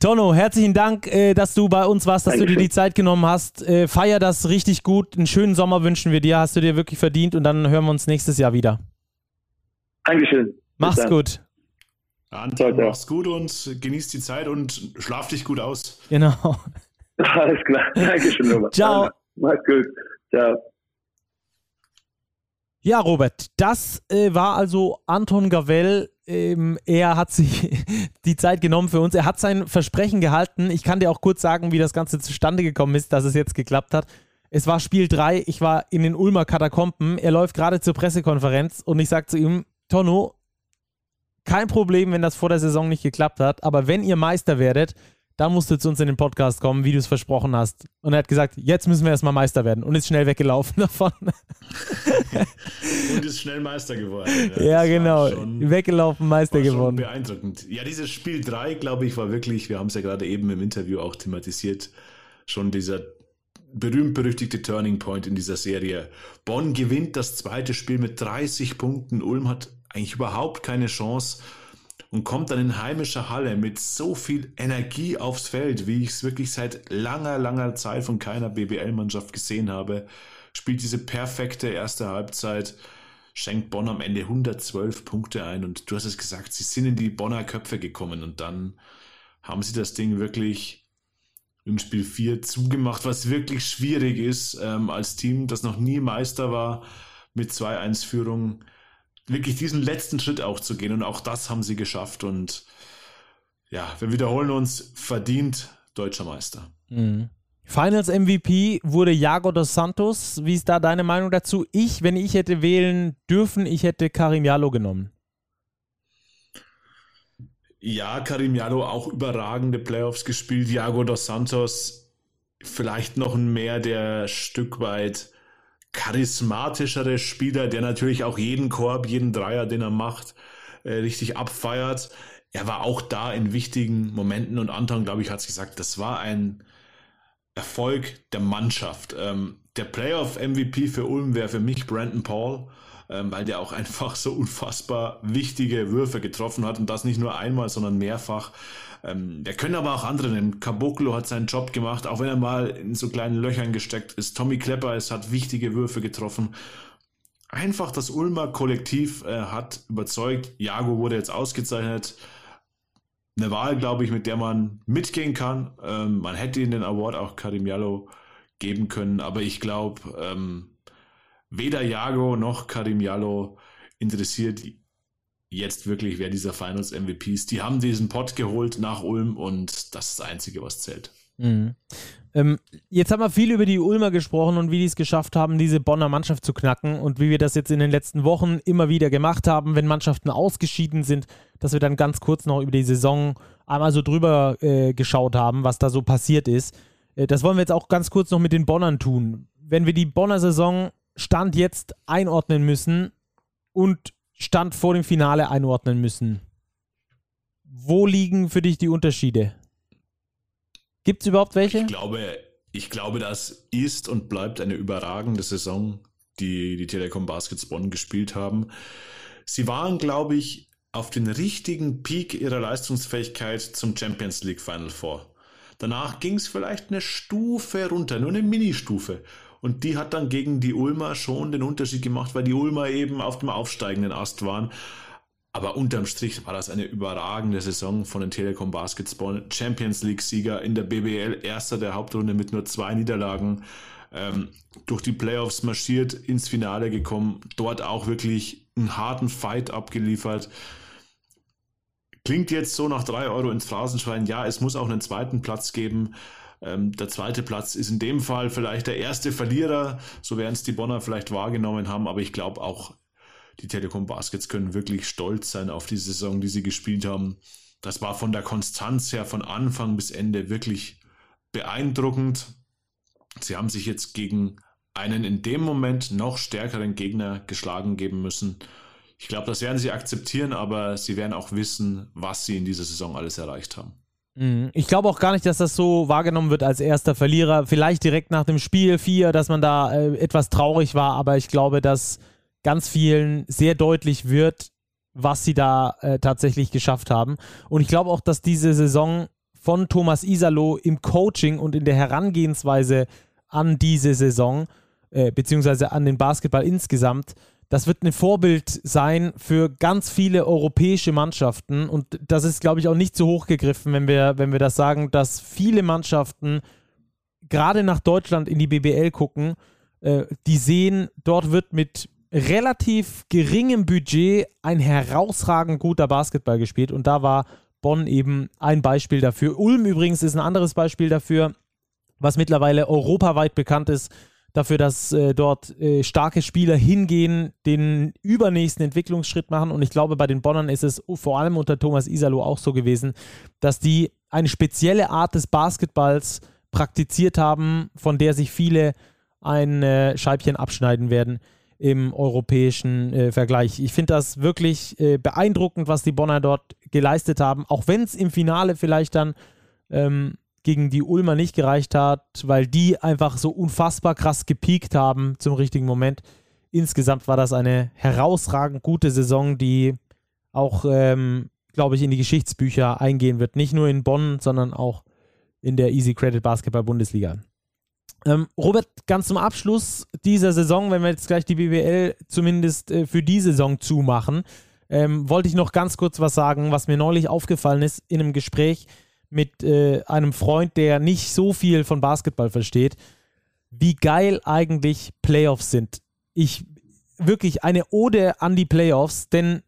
Tonno, herzlichen Dank, äh, dass du bei uns warst, dass Dankeschön. du dir die Zeit genommen hast. Äh, feier das richtig gut. Einen schönen Sommer wünschen wir dir. Hast du dir wirklich verdient und dann hören wir uns nächstes Jahr wieder. Dankeschön. Mach's gut. Anton, mach's gut und genieß die Zeit und schlaf dich gut aus. Genau. Alles klar. Dankeschön, Robert. Ciao. Mach's gut. Ciao. Ja, Robert, das äh, war also Anton Gavell. Ähm, er hat sich die Zeit genommen für uns. Er hat sein Versprechen gehalten. Ich kann dir auch kurz sagen, wie das Ganze zustande gekommen ist, dass es jetzt geklappt hat. Es war Spiel 3. Ich war in den Ulmer Katakomben. Er läuft gerade zur Pressekonferenz und ich sage zu ihm: Tonno, kein Problem, wenn das vor der Saison nicht geklappt hat, aber wenn ihr Meister werdet, dann musst du zu uns in den Podcast kommen, wie du es versprochen hast. Und er hat gesagt, jetzt müssen wir erstmal Meister werden und ist schnell weggelaufen davon. und ist schnell Meister geworden. Ja, ja genau. Schon, weggelaufen, Meister geworden. Beeindruckend. Ja, dieses Spiel 3, glaube ich, war wirklich, wir haben es ja gerade eben im Interview auch thematisiert, schon dieser berühmt-berüchtigte Turning Point in dieser Serie. Bonn gewinnt das zweite Spiel mit 30 Punkten. Ulm hat eigentlich überhaupt keine Chance. Und kommt dann in heimischer Halle mit so viel Energie aufs Feld, wie ich es wirklich seit langer, langer Zeit von keiner BBL-Mannschaft gesehen habe. Spielt diese perfekte erste Halbzeit, schenkt Bonn am Ende 112 Punkte ein und du hast es gesagt, sie sind in die Bonner Köpfe gekommen und dann haben sie das Ding wirklich im Spiel 4 zugemacht, was wirklich schwierig ist ähm, als Team, das noch nie Meister war mit 2-1-Führung wirklich diesen letzten Schritt auch zu gehen. Und auch das haben sie geschafft. Und ja, wir wiederholen uns, verdient deutscher Meister. Mhm. Finals MVP wurde Jago dos Santos. Wie ist da deine Meinung dazu? Ich, wenn ich hätte wählen dürfen, ich hätte Karim Jalo genommen. Ja, Karim Jalo auch überragende Playoffs gespielt. Jago dos Santos vielleicht noch ein mehr, der Stück weit charismatischere Spieler, der natürlich auch jeden Korb, jeden Dreier, den er macht, äh, richtig abfeiert. Er war auch da in wichtigen Momenten und Anton, glaube ich, hat es gesagt, das war ein Erfolg der Mannschaft. Ähm, der Playoff-MVP für Ulm wäre für mich Brandon Paul, ähm, weil der auch einfach so unfassbar wichtige Würfe getroffen hat und das nicht nur einmal, sondern mehrfach. Ähm, der können aber auch andere nehmen. Caboclo hat seinen Job gemacht, auch wenn er mal in so kleinen Löchern gesteckt ist. Tommy Klepper ist, hat wichtige Würfe getroffen. Einfach das Ulmer Kollektiv äh, hat überzeugt. Jago wurde jetzt ausgezeichnet. Eine Wahl, glaube ich, mit der man mitgehen kann. Ähm, man hätte ihn den Award auch Karim Jallo geben können, aber ich glaube, ähm, weder Jago noch Karim Jallo interessiert jetzt wirklich, wer dieser Finals MVP ist. Die haben diesen Pot geholt nach Ulm und das ist das Einzige, was zählt. Mhm. Ähm, jetzt haben wir viel über die Ulmer gesprochen und wie die es geschafft haben, diese Bonner Mannschaft zu knacken und wie wir das jetzt in den letzten Wochen immer wieder gemacht haben, wenn Mannschaften ausgeschieden sind, dass wir dann ganz kurz noch über die Saison einmal so drüber äh, geschaut haben, was da so passiert ist. Äh, das wollen wir jetzt auch ganz kurz noch mit den Bonnern tun. Wenn wir die Bonner Saison Stand jetzt einordnen müssen und Stand vor dem Finale einordnen müssen. Wo liegen für dich die Unterschiede? Gibt es überhaupt welche? Ich glaube, ich glaube, das ist und bleibt eine überragende Saison, die die Telekom Baskets Bonn gespielt haben. Sie waren, glaube ich, auf den richtigen Peak ihrer Leistungsfähigkeit zum Champions League Final Four. Danach ging es vielleicht eine Stufe runter, nur eine Ministufe. Und die hat dann gegen die Ulmer schon den Unterschied gemacht, weil die Ulmer eben auf dem aufsteigenden Ast waren. Aber unterm Strich war das eine überragende Saison von den Telekom Basketball. Champions League-Sieger in der BBL, erster der Hauptrunde mit nur zwei Niederlagen. Ähm, durch die Playoffs marschiert, ins Finale gekommen, dort auch wirklich einen harten Fight abgeliefert. Klingt jetzt so nach drei Euro ins Phrasenschwein. Ja, es muss auch einen zweiten Platz geben. Ähm, der zweite Platz ist in dem Fall vielleicht der erste Verlierer, so werden es die Bonner vielleicht wahrgenommen haben, aber ich glaube auch, die Telekom Baskets können wirklich stolz sein auf die Saison, die sie gespielt haben. Das war von der Konstanz her von Anfang bis Ende wirklich beeindruckend. Sie haben sich jetzt gegen einen in dem Moment noch stärkeren Gegner geschlagen geben müssen. Ich glaube, das werden sie akzeptieren, aber sie werden auch wissen, was sie in dieser Saison alles erreicht haben. Mhm. Ich glaube auch gar nicht, dass das so wahrgenommen wird als erster Verlierer. Vielleicht direkt nach dem Spiel 4, dass man da äh, etwas traurig war, aber ich glaube, dass ganz vielen sehr deutlich wird, was sie da äh, tatsächlich geschafft haben. Und ich glaube auch, dass diese Saison von Thomas Isalo im Coaching und in der Herangehensweise an diese Saison, äh, beziehungsweise an den Basketball insgesamt, das wird ein Vorbild sein für ganz viele europäische Mannschaften. Und das ist, glaube ich, auch nicht zu hoch gegriffen, wenn wir, wenn wir das sagen, dass viele Mannschaften gerade nach Deutschland in die BBL gucken, äh, die sehen, dort wird mit relativ geringem Budget ein herausragend guter Basketball gespielt. Und da war Bonn eben ein Beispiel dafür. Ulm übrigens ist ein anderes Beispiel dafür, was mittlerweile europaweit bekannt ist dafür, dass äh, dort äh, starke Spieler hingehen, den übernächsten Entwicklungsschritt machen. Und ich glaube, bei den Bonnern ist es vor allem unter Thomas Isalo auch so gewesen, dass die eine spezielle Art des Basketballs praktiziert haben, von der sich viele ein äh, Scheibchen abschneiden werden im europäischen äh, Vergleich. Ich finde das wirklich äh, beeindruckend, was die Bonner dort geleistet haben, auch wenn es im Finale vielleicht dann ähm, gegen die Ulmer nicht gereicht hat, weil die einfach so unfassbar krass gepiekt haben zum richtigen Moment. Insgesamt war das eine herausragend gute Saison, die auch, ähm, glaube ich, in die Geschichtsbücher eingehen wird. Nicht nur in Bonn, sondern auch in der Easy Credit Basketball Bundesliga. Ähm, Robert, ganz zum Abschluss dieser Saison, wenn wir jetzt gleich die BBL zumindest äh, für die Saison zumachen, ähm, wollte ich noch ganz kurz was sagen, was mir neulich aufgefallen ist in einem Gespräch mit äh, einem Freund, der nicht so viel von Basketball versteht, wie geil eigentlich Playoffs sind. Ich wirklich eine Ode an die Playoffs, denn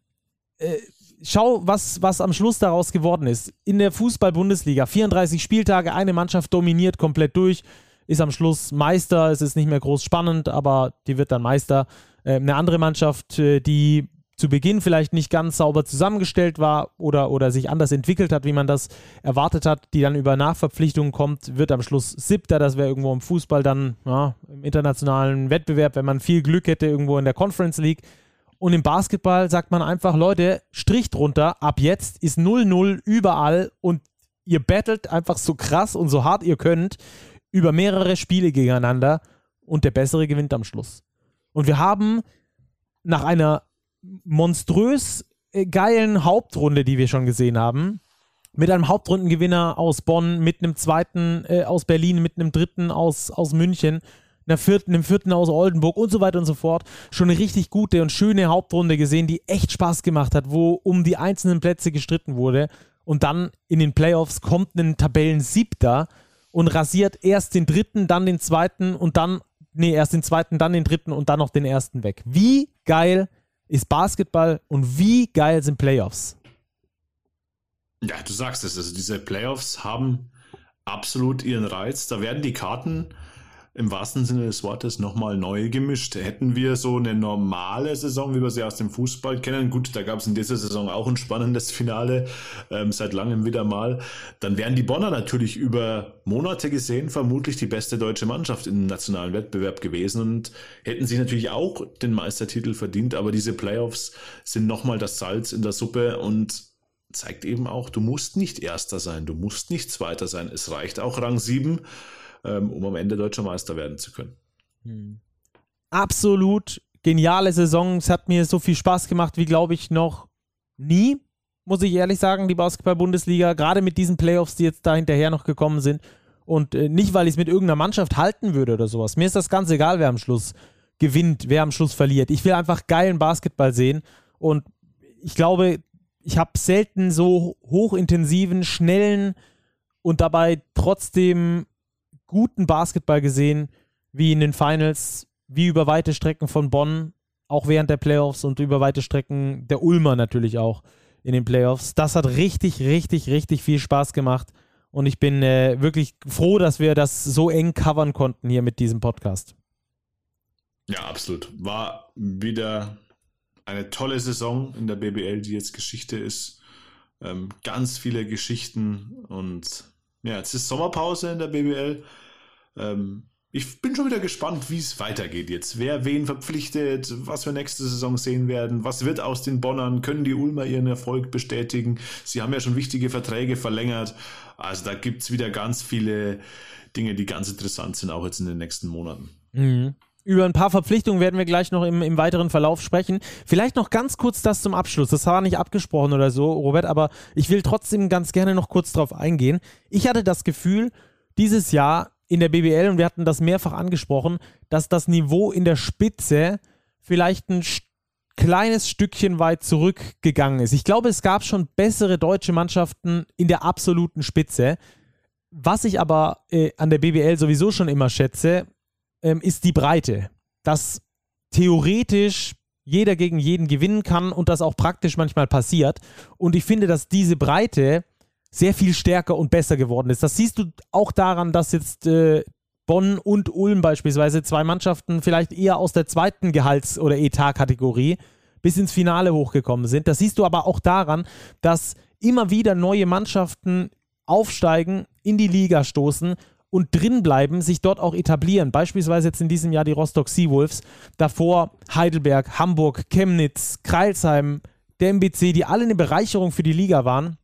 äh, schau, was, was am Schluss daraus geworden ist. In der Fußball-Bundesliga, 34 Spieltage, eine Mannschaft dominiert komplett durch, ist am Schluss Meister. Es ist nicht mehr groß spannend, aber die wird dann Meister. Äh, eine andere Mannschaft, äh, die zu Beginn vielleicht nicht ganz sauber zusammengestellt war oder, oder sich anders entwickelt hat, wie man das erwartet hat, die dann über Nachverpflichtungen kommt, wird am Schluss siebter. Das wäre irgendwo im Fußball dann ja, im internationalen Wettbewerb, wenn man viel Glück hätte, irgendwo in der Conference League. Und im Basketball sagt man einfach, Leute, Strich drunter, ab jetzt ist 0-0 überall und ihr battelt einfach so krass und so hart ihr könnt über mehrere Spiele gegeneinander und der Bessere gewinnt am Schluss. Und wir haben nach einer monströs äh, geilen Hauptrunde, die wir schon gesehen haben. Mit einem Hauptrundengewinner aus Bonn, mit einem zweiten äh, aus Berlin, mit einem dritten aus, aus München, einer vierten, einem vierten aus Oldenburg und so weiter und so fort. Schon eine richtig gute und schöne Hauptrunde gesehen, die echt Spaß gemacht hat, wo um die einzelnen Plätze gestritten wurde. Und dann in den Playoffs kommt ein Tabellen-Siebter und rasiert erst den dritten, dann den zweiten und dann, nee, erst den zweiten, dann den dritten und dann noch den ersten weg. Wie geil ist Basketball und wie geil sind Playoffs? Ja, du sagst es. Also diese Playoffs haben absolut ihren Reiz. Da werden die Karten im wahrsten Sinne des Wortes nochmal neu gemischt. Hätten wir so eine normale Saison, wie wir sie aus dem Fußball kennen, gut, da gab es in dieser Saison auch ein spannendes Finale, ähm, seit langem wieder mal, dann wären die Bonner natürlich über Monate gesehen vermutlich die beste deutsche Mannschaft im nationalen Wettbewerb gewesen und hätten sich natürlich auch den Meistertitel verdient, aber diese Playoffs sind nochmal das Salz in der Suppe und zeigt eben auch, du musst nicht Erster sein, du musst nicht Zweiter sein, es reicht auch Rang 7 ähm, um am Ende deutscher Meister werden zu können. Hm. Absolut geniale Saison. Es hat mir so viel Spaß gemacht wie, glaube ich, noch nie, muss ich ehrlich sagen, die Basketball-Bundesliga. Gerade mit diesen Playoffs, die jetzt da hinterher noch gekommen sind. Und äh, nicht, weil ich es mit irgendeiner Mannschaft halten würde oder sowas. Mir ist das ganz egal, wer am Schluss gewinnt, wer am Schluss verliert. Ich will einfach geilen Basketball sehen. Und ich glaube, ich habe selten so hochintensiven, schnellen und dabei trotzdem guten Basketball gesehen, wie in den Finals, wie über weite Strecken von Bonn, auch während der Playoffs und über weite Strecken der Ulmer natürlich auch in den Playoffs. Das hat richtig, richtig, richtig viel Spaß gemacht. Und ich bin äh, wirklich froh, dass wir das so eng covern konnten hier mit diesem Podcast. Ja, absolut. War wieder eine tolle Saison in der BBL, die jetzt Geschichte ist. Ähm, ganz viele Geschichten und ja, jetzt ist Sommerpause in der BBL. Ähm, ich bin schon wieder gespannt, wie es weitergeht jetzt. Wer wen verpflichtet, was wir nächste Saison sehen werden, was wird aus den Bonnern, können die Ulmer ihren Erfolg bestätigen. Sie haben ja schon wichtige Verträge verlängert. Also da gibt es wieder ganz viele Dinge, die ganz interessant sind, auch jetzt in den nächsten Monaten. Mhm. Über ein paar Verpflichtungen werden wir gleich noch im, im weiteren Verlauf sprechen. Vielleicht noch ganz kurz das zum Abschluss. Das war nicht abgesprochen oder so, Robert, aber ich will trotzdem ganz gerne noch kurz drauf eingehen. Ich hatte das Gefühl, dieses Jahr in der BBL, und wir hatten das mehrfach angesprochen, dass das Niveau in der Spitze vielleicht ein kleines Stückchen weit zurückgegangen ist. Ich glaube, es gab schon bessere deutsche Mannschaften in der absoluten Spitze. Was ich aber äh, an der BBL sowieso schon immer schätze, ähm, ist die Breite. Dass theoretisch jeder gegen jeden gewinnen kann und das auch praktisch manchmal passiert. Und ich finde, dass diese Breite sehr viel stärker und besser geworden ist. Das siehst du auch daran, dass jetzt äh, Bonn und Ulm beispielsweise zwei Mannschaften vielleicht eher aus der zweiten Gehalts- oder Etatkategorie bis ins Finale hochgekommen sind. Das siehst du aber auch daran, dass immer wieder neue Mannschaften aufsteigen, in die Liga stoßen und drinbleiben, sich dort auch etablieren. Beispielsweise jetzt in diesem Jahr die Rostock Seawolves, davor Heidelberg, Hamburg, Chemnitz, Kreilsheim, der MBC, die alle eine Bereicherung für die Liga waren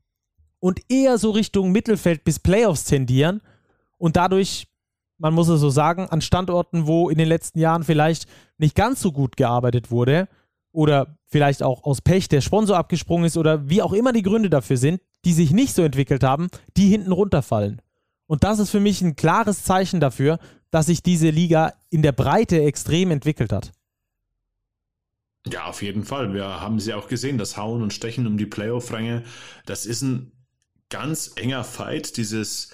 und eher so Richtung Mittelfeld bis Playoffs tendieren und dadurch, man muss es so sagen, an Standorten, wo in den letzten Jahren vielleicht nicht ganz so gut gearbeitet wurde, oder vielleicht auch aus Pech der Sponsor abgesprungen ist oder wie auch immer die Gründe dafür sind, die sich nicht so entwickelt haben, die hinten runterfallen. Und das ist für mich ein klares Zeichen dafür, dass sich diese Liga in der Breite extrem entwickelt hat. Ja, auf jeden Fall. Wir haben sie auch gesehen, das Hauen und Stechen um die Playoff-Ränge. Das ist ein ganz enger Fight. Dieses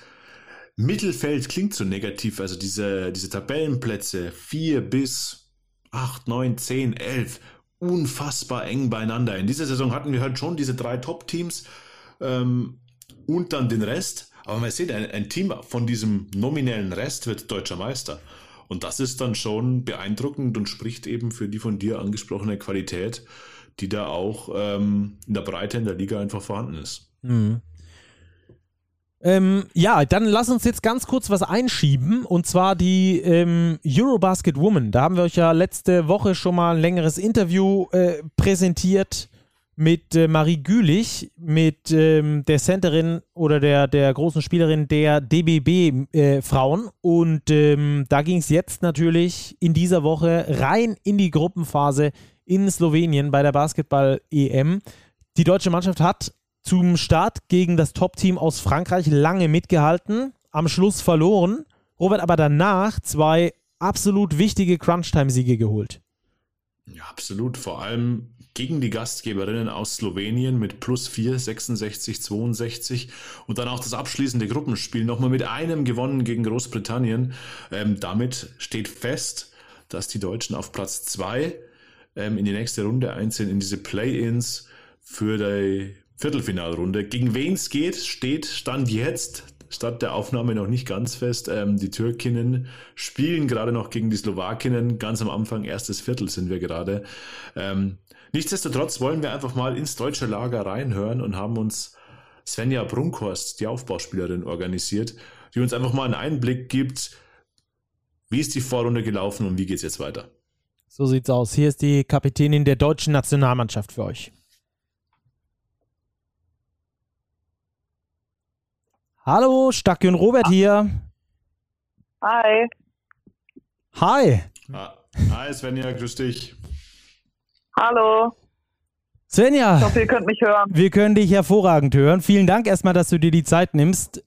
Mittelfeld klingt so negativ. Also diese, diese Tabellenplätze 4 bis 8, 9, 10, 11. Unfassbar eng beieinander. In dieser Saison hatten wir halt schon diese drei Top-Teams ähm, und dann den Rest. Aber man sieht, ein, ein Team von diesem nominellen Rest wird deutscher Meister. Und das ist dann schon beeindruckend und spricht eben für die von dir angesprochene Qualität, die da auch ähm, in der Breite in der Liga einfach vorhanden ist. Mhm. Ähm, ja, dann lass uns jetzt ganz kurz was einschieben und zwar die ähm, Eurobasket Woman. Da haben wir euch ja letzte Woche schon mal ein längeres Interview äh, präsentiert mit äh, Marie Gülich, mit ähm, der Centerin oder der, der großen Spielerin der DBB-Frauen. Äh, und ähm, da ging es jetzt natürlich in dieser Woche rein in die Gruppenphase in Slowenien bei der Basketball-EM. Die deutsche Mannschaft hat zum Start gegen das Top-Team aus Frankreich lange mitgehalten, am Schluss verloren. Robert aber danach zwei absolut wichtige Crunch-Time-Siege geholt. Ja, absolut. Vor allem gegen die Gastgeberinnen aus Slowenien mit plus 4, 66, 62 und dann auch das abschließende Gruppenspiel nochmal mit einem gewonnen gegen Großbritannien. Ähm, damit steht fest, dass die Deutschen auf Platz 2 ähm, in die nächste Runde einziehen, in diese Play-ins für die Viertelfinalrunde. Gegen wen es geht, steht Stand jetzt statt der Aufnahme noch nicht ganz fest. Ähm, die Türkinnen spielen gerade noch gegen die Slowakinnen. Ganz am Anfang, erstes Viertel sind wir gerade. Ähm, Nichtsdestotrotz wollen wir einfach mal ins deutsche Lager reinhören und haben uns Svenja Brunkhorst, die Aufbauspielerin, organisiert, die uns einfach mal einen Einblick gibt, wie ist die Vorrunde gelaufen und wie geht es jetzt weiter. So sieht's aus. Hier ist die Kapitänin der deutschen Nationalmannschaft für euch. Hallo, Stacke und Robert hier. Hi. Hi. Ah, hi Svenja, grüß dich. Hallo. Svenja. Ich hoffe, ihr könnt mich hören. Wir können dich hervorragend hören. Vielen Dank erstmal, dass du dir die Zeit nimmst.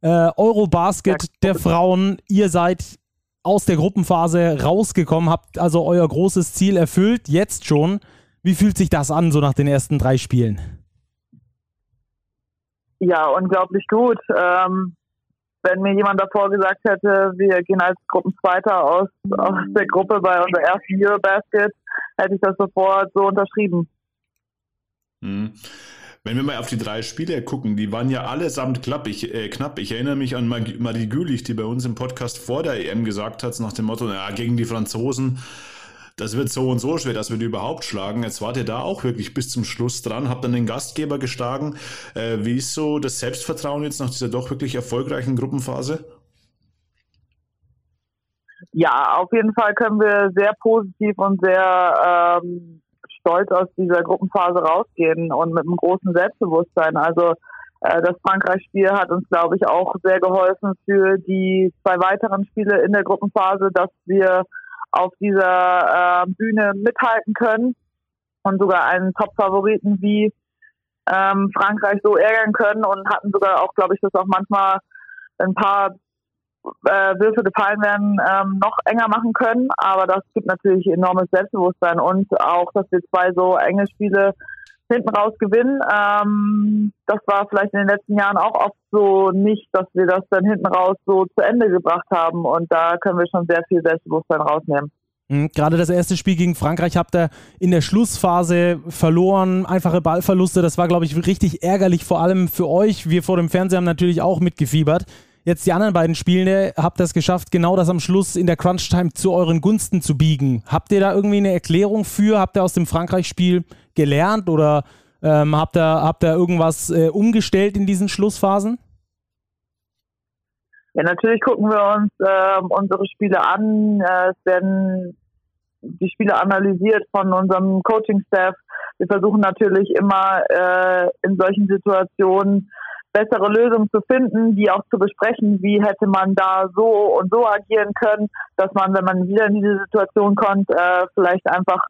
Äh, Eurobasket ja, der Frauen, ihr seid aus der Gruppenphase rausgekommen, habt also euer großes Ziel erfüllt, jetzt schon. Wie fühlt sich das an, so nach den ersten drei Spielen? Ja, unglaublich gut. Ähm, wenn mir jemand davor gesagt hätte, wir gehen als Gruppenzweiter aus, aus der Gruppe bei unserer ersten Eurobasket, hätte ich das sofort so unterschrieben. Hm. Wenn wir mal auf die drei Spiele gucken, die waren ja allesamt knapp. Ich, äh, knapp. ich erinnere mich an Marie Gülich, die bei uns im Podcast vor der EM gesagt hat, nach dem Motto, ja, gegen die Franzosen das wird so und so schwer, dass wir die überhaupt schlagen. Jetzt wart ihr da auch wirklich bis zum Schluss dran, habt dann den Gastgeber geschlagen. Äh, wie ist so das Selbstvertrauen jetzt nach dieser doch wirklich erfolgreichen Gruppenphase? Ja, auf jeden Fall können wir sehr positiv und sehr ähm, stolz aus dieser Gruppenphase rausgehen und mit einem großen Selbstbewusstsein. Also äh, das Frankreich-Spiel hat uns, glaube ich, auch sehr geholfen für die zwei weiteren Spiele in der Gruppenphase, dass wir auf dieser äh, Bühne mithalten können und sogar einen Top-Favoriten wie ähm, Frankreich so ärgern können und hatten sogar auch, glaube ich, dass auch manchmal ein paar äh, Würfe gefallen werden, ähm, noch enger machen können. Aber das gibt natürlich enormes Selbstbewusstsein und auch, dass wir zwei so enge Spiele hinten raus gewinnen. Ähm, das war vielleicht in den letzten Jahren auch oft so nicht, dass wir das dann hinten raus so zu Ende gebracht haben. Und da können wir schon sehr viel Selbstbewusstsein rausnehmen. Mhm, gerade das erste Spiel gegen Frankreich habt ihr in der Schlussphase verloren, einfache Ballverluste. Das war, glaube ich, richtig ärgerlich, vor allem für euch. Wir vor dem Fernseher haben natürlich auch mitgefiebert. Jetzt die anderen beiden Spiele, habt es geschafft, genau das am Schluss in der Crunch-Time zu euren Gunsten zu biegen. Habt ihr da irgendwie eine Erklärung für? Habt ihr aus dem Frankreich-Spiel gelernt oder ähm, habt, ihr, habt ihr irgendwas äh, umgestellt in diesen Schlussphasen? Ja, natürlich gucken wir uns äh, unsere Spiele an. Äh, es werden die Spiele analysiert von unserem Coaching-Staff. Wir versuchen natürlich immer äh, in solchen Situationen bessere Lösungen zu finden, die auch zu besprechen, wie hätte man da so und so agieren können, dass man, wenn man wieder in diese Situation kommt, äh, vielleicht einfach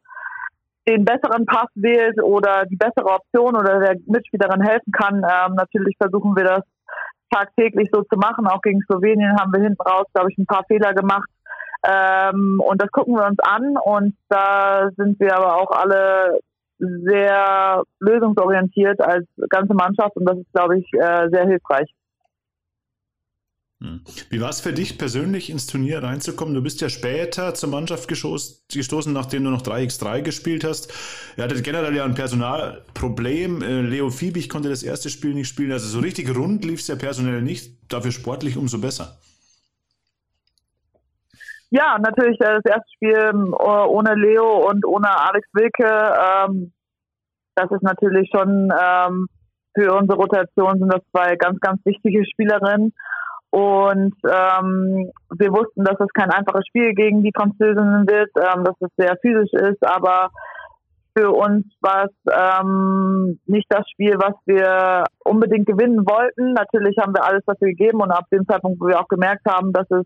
den besseren Pass wählt oder die bessere Option oder der Mitspielerin helfen kann. Ähm, natürlich versuchen wir das tagtäglich so zu machen. Auch gegen Slowenien haben wir hinten raus, glaube ich, ein paar Fehler gemacht. Ähm, und das gucken wir uns an und da sind wir aber auch alle sehr lösungsorientiert als ganze Mannschaft und das ist, glaube ich, äh, sehr hilfreich. Hm. Wie war es für dich persönlich ins Turnier reinzukommen? Du bist ja später zur Mannschaft gestoßen, nachdem du noch 3x3 gespielt hast. Ihr hattet generell ja ein Personalproblem. Äh, Leo Fiebig konnte das erste Spiel nicht spielen. Also so richtig rund lief es ja personell nicht. Dafür sportlich umso besser. Ja, natürlich äh, das erste Spiel ähm, ohne Leo und ohne Alex Wilke. Ähm, das ist natürlich schon ähm, für unsere Rotation sind das zwei ganz, ganz wichtige Spielerinnen. Und ähm, wir wussten, dass es kein einfaches Spiel gegen die Französinnen wird, ähm, dass es sehr physisch ist, aber für uns war es ähm, nicht das Spiel, was wir unbedingt gewinnen wollten. Natürlich haben wir alles dafür gegeben und ab dem Zeitpunkt, wo wir auch gemerkt haben, dass es,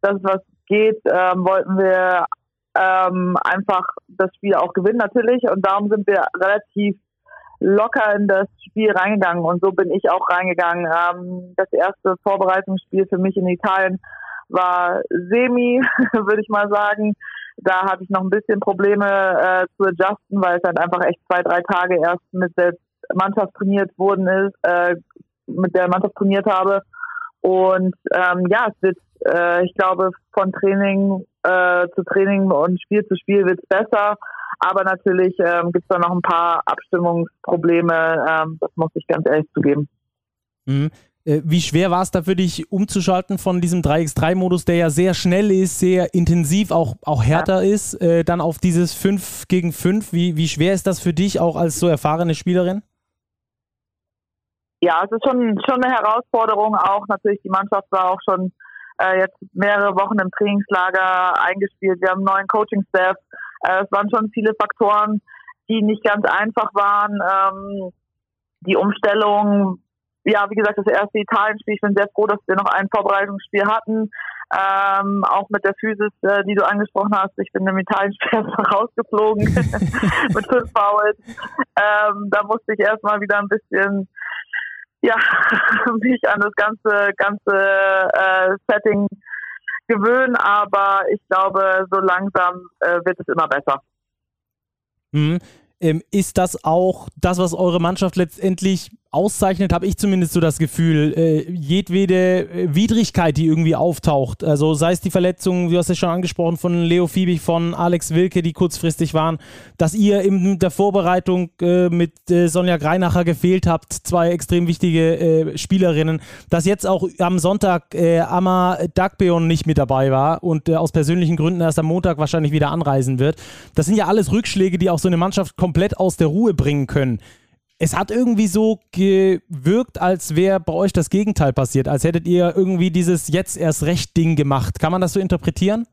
dass es was geht, ähm, wollten wir ähm, einfach das Spiel auch gewinnen natürlich und darum sind wir relativ locker in das Spiel reingegangen und so bin ich auch reingegangen. Ähm, das erste Vorbereitungsspiel für mich in Italien war semi, würde ich mal sagen. Da hatte ich noch ein bisschen Probleme äh, zu adjusten, weil es halt einfach echt zwei, drei Tage erst mit der Mannschaft trainiert worden ist, äh, mit der Mannschaft trainiert habe. Und ähm, ja, es wird, äh, ich glaube, von Training äh, zu Training und Spiel zu Spiel wird es besser. Aber natürlich ähm, gibt es da noch ein paar Abstimmungsprobleme, ähm, das muss ich ganz ehrlich zugeben. Mhm. Äh, wie schwer war es da für dich umzuschalten von diesem 3x3-Modus, der ja sehr schnell ist, sehr intensiv, auch, auch härter ja. ist, äh, dann auf dieses 5 gegen 5? Wie, wie schwer ist das für dich auch als so erfahrene Spielerin? Ja, es ist schon, schon eine Herausforderung auch. Natürlich, die Mannschaft war auch schon äh, jetzt mehrere Wochen im Trainingslager eingespielt. Wir haben einen neuen Coaching-Staff. Äh, es waren schon viele Faktoren, die nicht ganz einfach waren. Ähm, die Umstellung, ja, wie gesagt, das erste Italien-Spiel. Ich bin sehr froh, dass wir noch ein Vorbereitungsspiel hatten. Ähm, auch mit der Physis, äh, die du angesprochen hast. Ich bin im Italien-Spiel erstmal rausgeflogen mit fünf Fouls. Ähm, da musste ich erstmal wieder ein bisschen ja, mich an das ganze, ganze äh, Setting gewöhnen, aber ich glaube, so langsam äh, wird es immer besser. Mhm. Ähm, ist das auch das, was eure Mannschaft letztendlich auszeichnet, habe ich zumindest so das Gefühl, äh, jedwede äh, Widrigkeit, die irgendwie auftaucht, also sei es die Verletzungen, du hast es schon angesprochen, von Leo Fiebig, von Alex Wilke, die kurzfristig waren, dass ihr in der Vorbereitung äh, mit äh, Sonja Greinacher gefehlt habt, zwei extrem wichtige äh, Spielerinnen, dass jetzt auch am Sonntag äh, Amma Dagbeon nicht mit dabei war und aus persönlichen Gründen erst am Montag wahrscheinlich wieder anreisen wird. Das sind ja alles Rückschläge, die auch so eine Mannschaft komplett aus der Ruhe bringen können es hat irgendwie so gewirkt, als wäre bei euch das Gegenteil passiert, als hättet ihr irgendwie dieses jetzt erst recht Ding gemacht. Kann man das so interpretieren?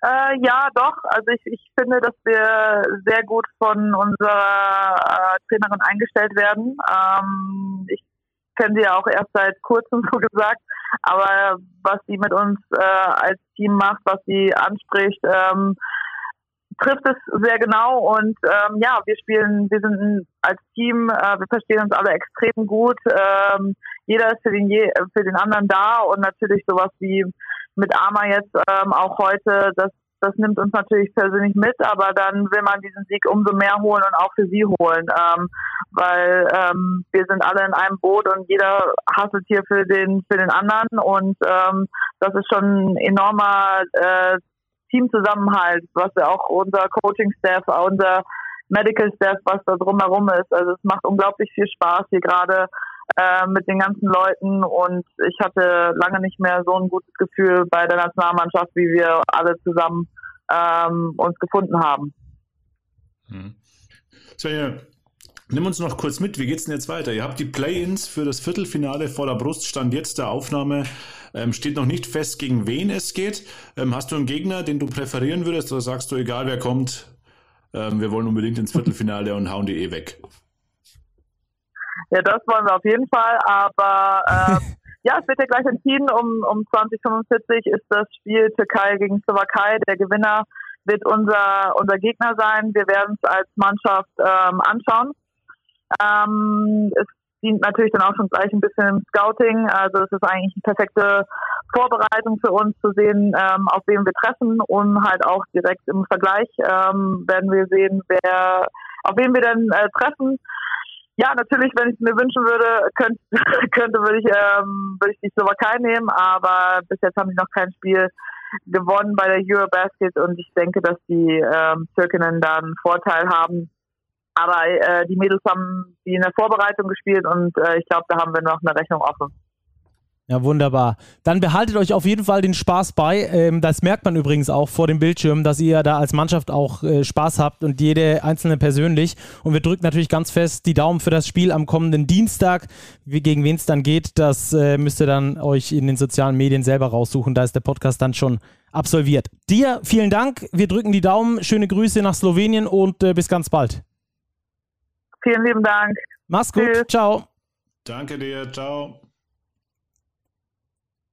Äh, ja, doch. Also ich, ich finde, dass wir sehr gut von unserer äh, Trainerin eingestellt werden. Ähm, ich kenne sie ja auch erst seit kurzem so gesagt, aber was sie mit uns äh, als Team macht, was sie anspricht, ähm, trifft es sehr genau und ähm, ja, wir spielen, wir sind als Team, äh, wir verstehen uns alle extrem gut. Ähm, jeder ist für den, je, für den anderen da und natürlich sowas wie mit Arma jetzt ähm, auch heute, das, das nimmt uns natürlich persönlich mit, aber dann will man diesen Sieg umso mehr holen und auch für sie holen, ähm, weil ähm, wir sind alle in einem Boot und jeder hasselt hier für den für den anderen und ähm, das ist schon ein enormer äh, Teamzusammenhalt, was ja auch unser Coaching-Staff, unser Medical-Staff, was da drumherum ist. Also es macht unglaublich viel Spaß hier gerade äh, mit den ganzen Leuten und ich hatte lange nicht mehr so ein gutes Gefühl bei der Nationalmannschaft, wie wir alle zusammen ähm, uns gefunden haben. Hm. Svenja, nimm uns noch kurz mit, wie geht's denn jetzt weiter? Ihr habt die Play-ins für das Viertelfinale vor der Brust, stand jetzt der Aufnahme ähm, steht noch nicht fest, gegen wen es geht. Ähm, hast du einen Gegner, den du präferieren würdest oder sagst du, egal wer kommt, ähm, wir wollen unbedingt ins Viertelfinale und hauen die eh weg? Ja, das wollen wir auf jeden Fall, aber ähm, ja, es wird ja gleich entschieden. Um, um 2045 ist das Spiel Türkei gegen Slowakei. Der Gewinner wird unser, unser Gegner sein. Wir werden es als Mannschaft ähm, anschauen. Ähm, es dient natürlich dann auch schon gleich ein bisschen im Scouting. Also es ist eigentlich eine perfekte Vorbereitung für uns zu sehen, ähm, auf wen wir treffen und halt auch direkt im Vergleich ähm, werden wir sehen, wer auf wen wir denn äh, treffen. Ja, natürlich, wenn ich es mir wünschen würde, könnte, könnte würde ich, ähm, würde ich die Slowakei nehmen, aber bis jetzt haben die noch kein Spiel gewonnen bei der Eurobasket und ich denke, dass die ähm, Türkinnen da einen Vorteil haben. Aber äh, die Mädels haben die in der Vorbereitung gespielt und äh, ich glaube, da haben wir noch eine Rechnung offen. Ja, wunderbar. Dann behaltet euch auf jeden Fall den Spaß bei. Ähm, das merkt man übrigens auch vor dem Bildschirm, dass ihr da als Mannschaft auch äh, Spaß habt und jede einzelne persönlich. Und wir drücken natürlich ganz fest die Daumen für das Spiel am kommenden Dienstag. Wie, gegen wen es dann geht, das äh, müsst ihr dann euch in den sozialen Medien selber raussuchen. Da ist der Podcast dann schon absolviert. Dir vielen Dank. Wir drücken die Daumen. Schöne Grüße nach Slowenien und äh, bis ganz bald. Vielen lieben Dank. Mach's gut. Tschüss. Ciao. Danke dir. Ciao.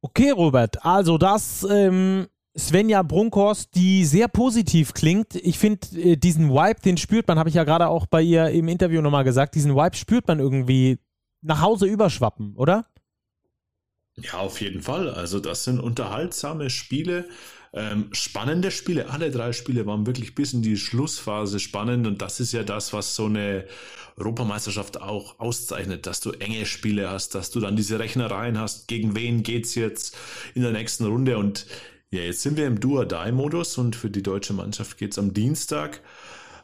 Okay, Robert, also das ähm, Svenja Brunkhorst, die sehr positiv klingt. Ich finde, äh, diesen Vibe, den spürt man, habe ich ja gerade auch bei ihr im Interview nochmal gesagt, diesen Vibe spürt man irgendwie nach Hause überschwappen, oder? Ja, auf jeden Fall. Also das sind unterhaltsame Spiele, ähm, spannende Spiele. Alle drei Spiele waren wirklich bis in die Schlussphase spannend und das ist ja das, was so eine Europameisterschaft auch auszeichnet, dass du enge Spiele hast, dass du dann diese Rechnereien hast, gegen wen geht's jetzt in der nächsten Runde und ja, jetzt sind wir im Do-or-Die-Modus und für die deutsche Mannschaft geht's am Dienstag,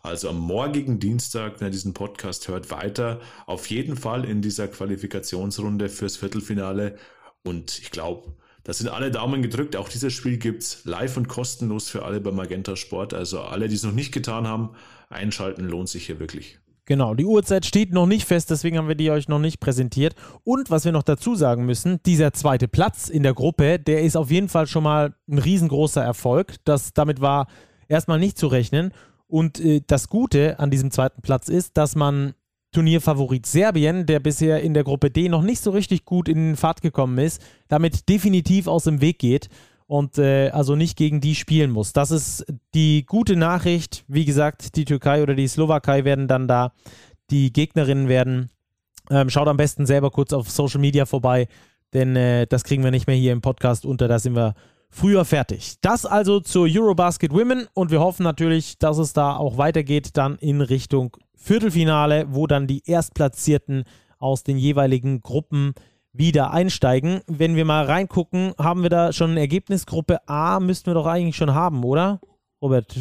also am morgigen Dienstag, wenn ihr diesen Podcast hört, weiter. Auf jeden Fall in dieser Qualifikationsrunde fürs Viertelfinale und ich glaube, da sind alle Daumen gedrückt. Auch dieses Spiel gibt's live und kostenlos für alle bei Magenta Sport. Also alle, die es noch nicht getan haben, einschalten lohnt sich hier wirklich. Genau, die Uhrzeit steht noch nicht fest, deswegen haben wir die euch noch nicht präsentiert. Und was wir noch dazu sagen müssen, dieser zweite Platz in der Gruppe, der ist auf jeden Fall schon mal ein riesengroßer Erfolg. Das, damit war erstmal nicht zu rechnen. Und äh, das Gute an diesem zweiten Platz ist, dass man Turnierfavorit Serbien, der bisher in der Gruppe D noch nicht so richtig gut in Fahrt gekommen ist, damit definitiv aus dem Weg geht und äh, also nicht gegen die spielen muss. Das ist die gute Nachricht. Wie gesagt, die Türkei oder die Slowakei werden dann da die Gegnerinnen werden. Ähm, schaut am besten selber kurz auf Social Media vorbei, denn äh, das kriegen wir nicht mehr hier im Podcast unter. Da sind wir früher fertig. Das also zur Eurobasket Women und wir hoffen natürlich, dass es da auch weitergeht dann in Richtung Viertelfinale, wo dann die Erstplatzierten aus den jeweiligen Gruppen wieder einsteigen. Wenn wir mal reingucken, haben wir da schon ein Ergebnis. Gruppe A müssten wir doch eigentlich schon haben, oder? Robert?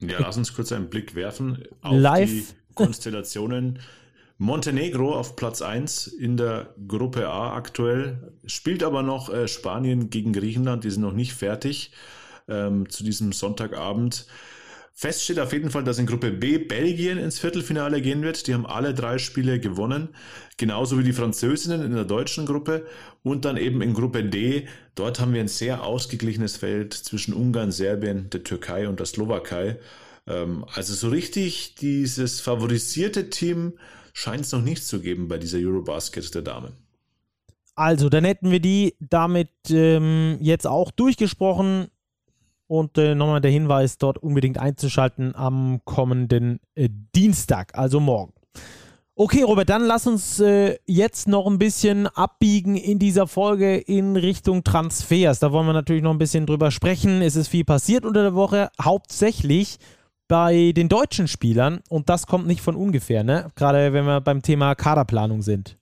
Ja, lass uns kurz einen Blick werfen auf Live. die Konstellationen. Montenegro auf Platz 1 in der Gruppe A aktuell, spielt aber noch äh, Spanien gegen Griechenland, die sind noch nicht fertig ähm, zu diesem Sonntagabend. Fest steht auf jeden Fall, dass in Gruppe B Belgien ins Viertelfinale gehen wird. Die haben alle drei Spiele gewonnen, genauso wie die Französinnen in der deutschen Gruppe. Und dann eben in Gruppe D, dort haben wir ein sehr ausgeglichenes Feld zwischen Ungarn, Serbien, der Türkei und der Slowakei. Ähm, also so richtig dieses favorisierte Team scheint es noch nicht zu geben bei dieser Eurobasket der Damen. Also, dann hätten wir die damit ähm, jetzt auch durchgesprochen. Und äh, nochmal der Hinweis, dort unbedingt einzuschalten am kommenden äh, Dienstag, also morgen. Okay, Robert, dann lass uns äh, jetzt noch ein bisschen abbiegen in dieser Folge in Richtung Transfers. Da wollen wir natürlich noch ein bisschen drüber sprechen. Es ist viel passiert unter der Woche, hauptsächlich bei den deutschen Spielern. Und das kommt nicht von ungefähr, ne? Gerade wenn wir beim Thema Kaderplanung sind.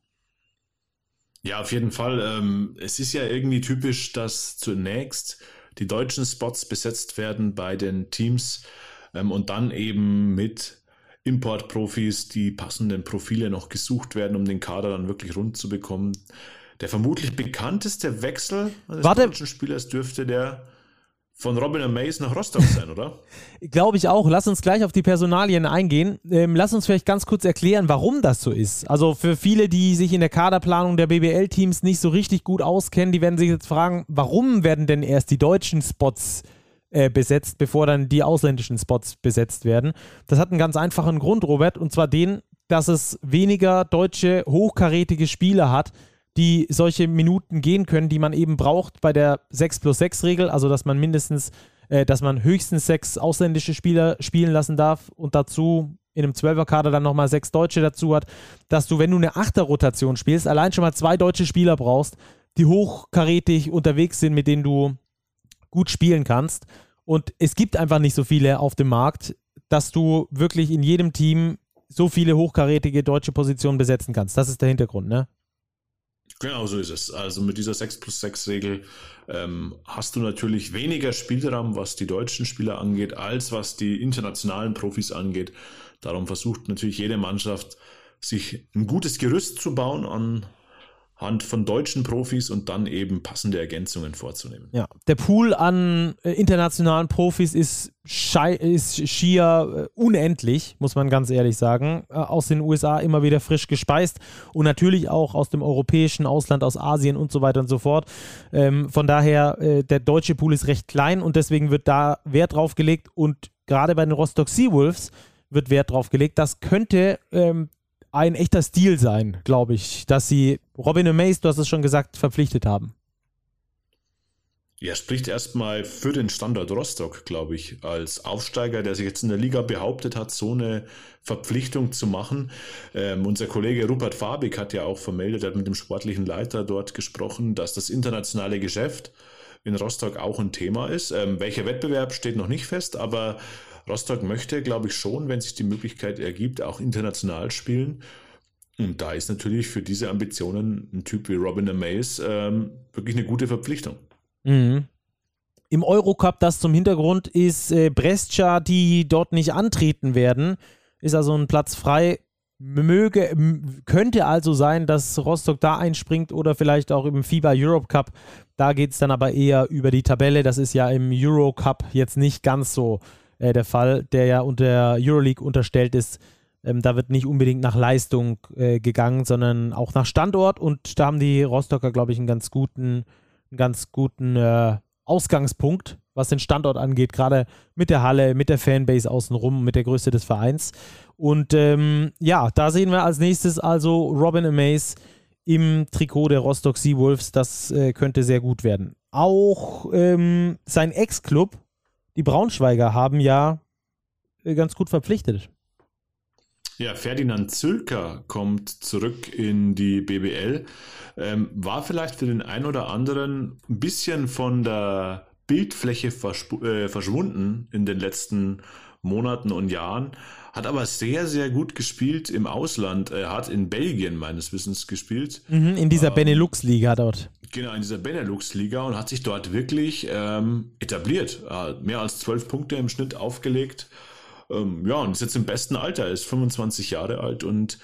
Ja, auf jeden Fall. Ähm, es ist ja irgendwie typisch, dass zunächst die deutschen Spots besetzt werden bei den Teams ähm, und dann eben mit Importprofis die passenden Profile noch gesucht werden, um den Kader dann wirklich rund zu bekommen. Der vermutlich bekannteste Wechsel eines Warte. deutschen Spielers dürfte der von Robin Amaze nach Rostock sein, oder? Glaube ich auch. Lass uns gleich auf die Personalien eingehen. Ähm, lass uns vielleicht ganz kurz erklären, warum das so ist. Also für viele, die sich in der Kaderplanung der BBL-Teams nicht so richtig gut auskennen, die werden sich jetzt fragen, warum werden denn erst die deutschen Spots äh, besetzt, bevor dann die ausländischen Spots besetzt werden? Das hat einen ganz einfachen Grund, Robert, und zwar den, dass es weniger deutsche hochkarätige Spieler hat, die solche Minuten gehen können, die man eben braucht bei der 6 plus 6 Regel, also dass man mindestens äh, dass man höchstens sechs ausländische Spieler spielen lassen darf und dazu in einem Zwölferkader dann nochmal sechs Deutsche dazu hat, dass du, wenn du eine Achterrotation spielst, allein schon mal zwei deutsche Spieler brauchst, die hochkarätig unterwegs sind, mit denen du gut spielen kannst. Und es gibt einfach nicht so viele auf dem Markt, dass du wirklich in jedem Team so viele hochkarätige deutsche Positionen besetzen kannst. Das ist der Hintergrund, ne? Genau so ist es. Also mit dieser 6 plus 6 Regel ähm, hast du natürlich weniger Spielraum, was die deutschen Spieler angeht, als was die internationalen Profis angeht. Darum versucht natürlich jede Mannschaft, sich ein gutes Gerüst zu bauen an Hand von deutschen Profis und dann eben passende Ergänzungen vorzunehmen. Ja, der Pool an äh, internationalen Profis ist, ist schier äh, unendlich, muss man ganz ehrlich sagen. Äh, aus den USA immer wieder frisch gespeist und natürlich auch aus dem europäischen Ausland, aus Asien und so weiter und so fort. Ähm, von daher, der deutsche Pool ist recht klein und deswegen wird da Wert drauf gelegt und gerade bei den Rostock Seawolves wird Wert drauf gelegt. Das könnte ähm, ein echter Stil sein, glaube ich, dass sie Robin Mays, du hast es schon gesagt, verpflichtet haben. Ja, spricht erstmal für den Standort Rostock, glaube ich, als Aufsteiger, der sich jetzt in der Liga behauptet hat, so eine Verpflichtung zu machen. Ähm, unser Kollege Rupert Fabik hat ja auch vermeldet, er hat mit dem sportlichen Leiter dort gesprochen, dass das internationale Geschäft in Rostock auch ein Thema ist. Ähm, welcher Wettbewerb steht noch nicht fest, aber Rostock möchte, glaube ich, schon, wenn sich die Möglichkeit ergibt, auch international spielen. Und da ist natürlich für diese Ambitionen ein Typ wie Robin Amaze ähm, wirklich eine gute Verpflichtung. Mhm. Im Eurocup, das zum Hintergrund ist äh, Brescia, die dort nicht antreten werden, ist also ein Platz frei. Möge, könnte also sein, dass Rostock da einspringt oder vielleicht auch im FIBA Europe Cup. Da geht es dann aber eher über die Tabelle. Das ist ja im Eurocup jetzt nicht ganz so äh, der Fall, der ja unter Euroleague unterstellt ist. Ähm, da wird nicht unbedingt nach Leistung äh, gegangen, sondern auch nach Standort. Und da haben die Rostocker, glaube ich, einen ganz guten, einen ganz guten äh, Ausgangspunkt, was den Standort angeht, gerade mit der Halle, mit der Fanbase außenrum, mit der Größe des Vereins. Und ähm, ja, da sehen wir als nächstes also Robin Amaze im Trikot der Rostock Seawolves. Das äh, könnte sehr gut werden. Auch ähm, sein Ex-Club, die Braunschweiger haben ja äh, ganz gut verpflichtet. Ja, Ferdinand Zülker kommt zurück in die BBL. Ähm, war vielleicht für den einen oder anderen ein bisschen von der Bildfläche äh, verschwunden in den letzten Monaten und Jahren, hat aber sehr, sehr gut gespielt im Ausland. Er hat in Belgien meines Wissens gespielt. Mhm, in dieser ähm, Benelux-Liga dort. Genau, in dieser Benelux-Liga und hat sich dort wirklich ähm, etabliert. Äh, mehr als zwölf Punkte im Schnitt aufgelegt. Ähm, ja, und ist jetzt im besten Alter, ist 25 Jahre alt und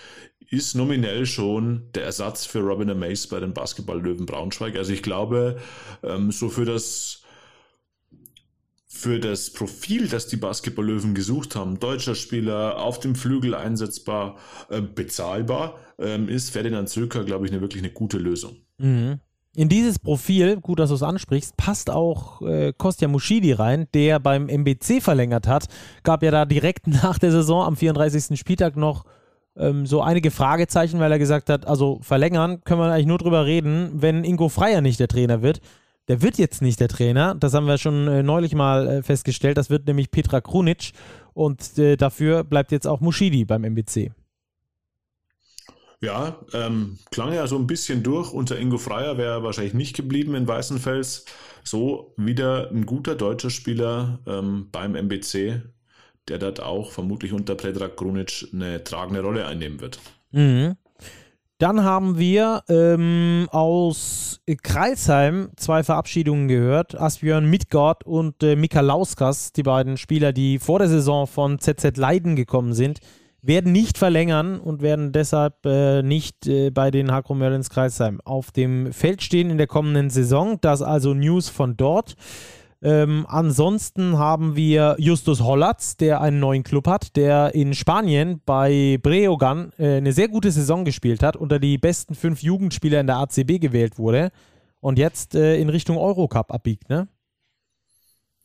ist nominell schon der Ersatz für Robin Amaze bei den Basketball-Löwen Braunschweig. Also ich glaube, ähm, so für das für das Profil, das die Basketball-Löwen gesucht haben, deutscher Spieler, auf dem Flügel einsetzbar, äh, bezahlbar, ähm, ist Ferdinand Zöker, glaube ich, eine wirklich eine gute Lösung. Mhm. In dieses Profil, gut, dass du es ansprichst, passt auch äh, Kostja Muschidi rein, der beim MBC verlängert hat. Gab ja da direkt nach der Saison am 34. Spieltag noch ähm, so einige Fragezeichen, weil er gesagt hat, also verlängern können wir eigentlich nur drüber reden, wenn Ingo Freier nicht der Trainer wird. Der wird jetzt nicht der Trainer, das haben wir schon äh, neulich mal äh, festgestellt, das wird nämlich Petra Krunic und äh, dafür bleibt jetzt auch Muschidi beim MBC. Ja, ähm, klang ja so ein bisschen durch. Unter Ingo Freier wäre er wahrscheinlich nicht geblieben in Weißenfels. So wieder ein guter deutscher Spieler ähm, beim MBC, der dort auch vermutlich unter Predrag Grunic eine tragende Rolle einnehmen wird. Mhm. Dann haben wir ähm, aus Kreisheim zwei Verabschiedungen gehört. Asbjörn Midgard und äh, Mika Lauskas, die beiden Spieler, die vor der Saison von ZZ Leiden gekommen sind werden nicht verlängern und werden deshalb äh, nicht äh, bei den Hakro Merlins Kreisheim auf dem Feld stehen in der kommenden Saison. Das also News von dort. Ähm, ansonsten haben wir Justus Hollatz, der einen neuen Club hat, der in Spanien bei Breogan äh, eine sehr gute Saison gespielt hat, unter die besten fünf Jugendspieler in der ACB gewählt wurde und jetzt äh, in Richtung Eurocup abbiegt, ne?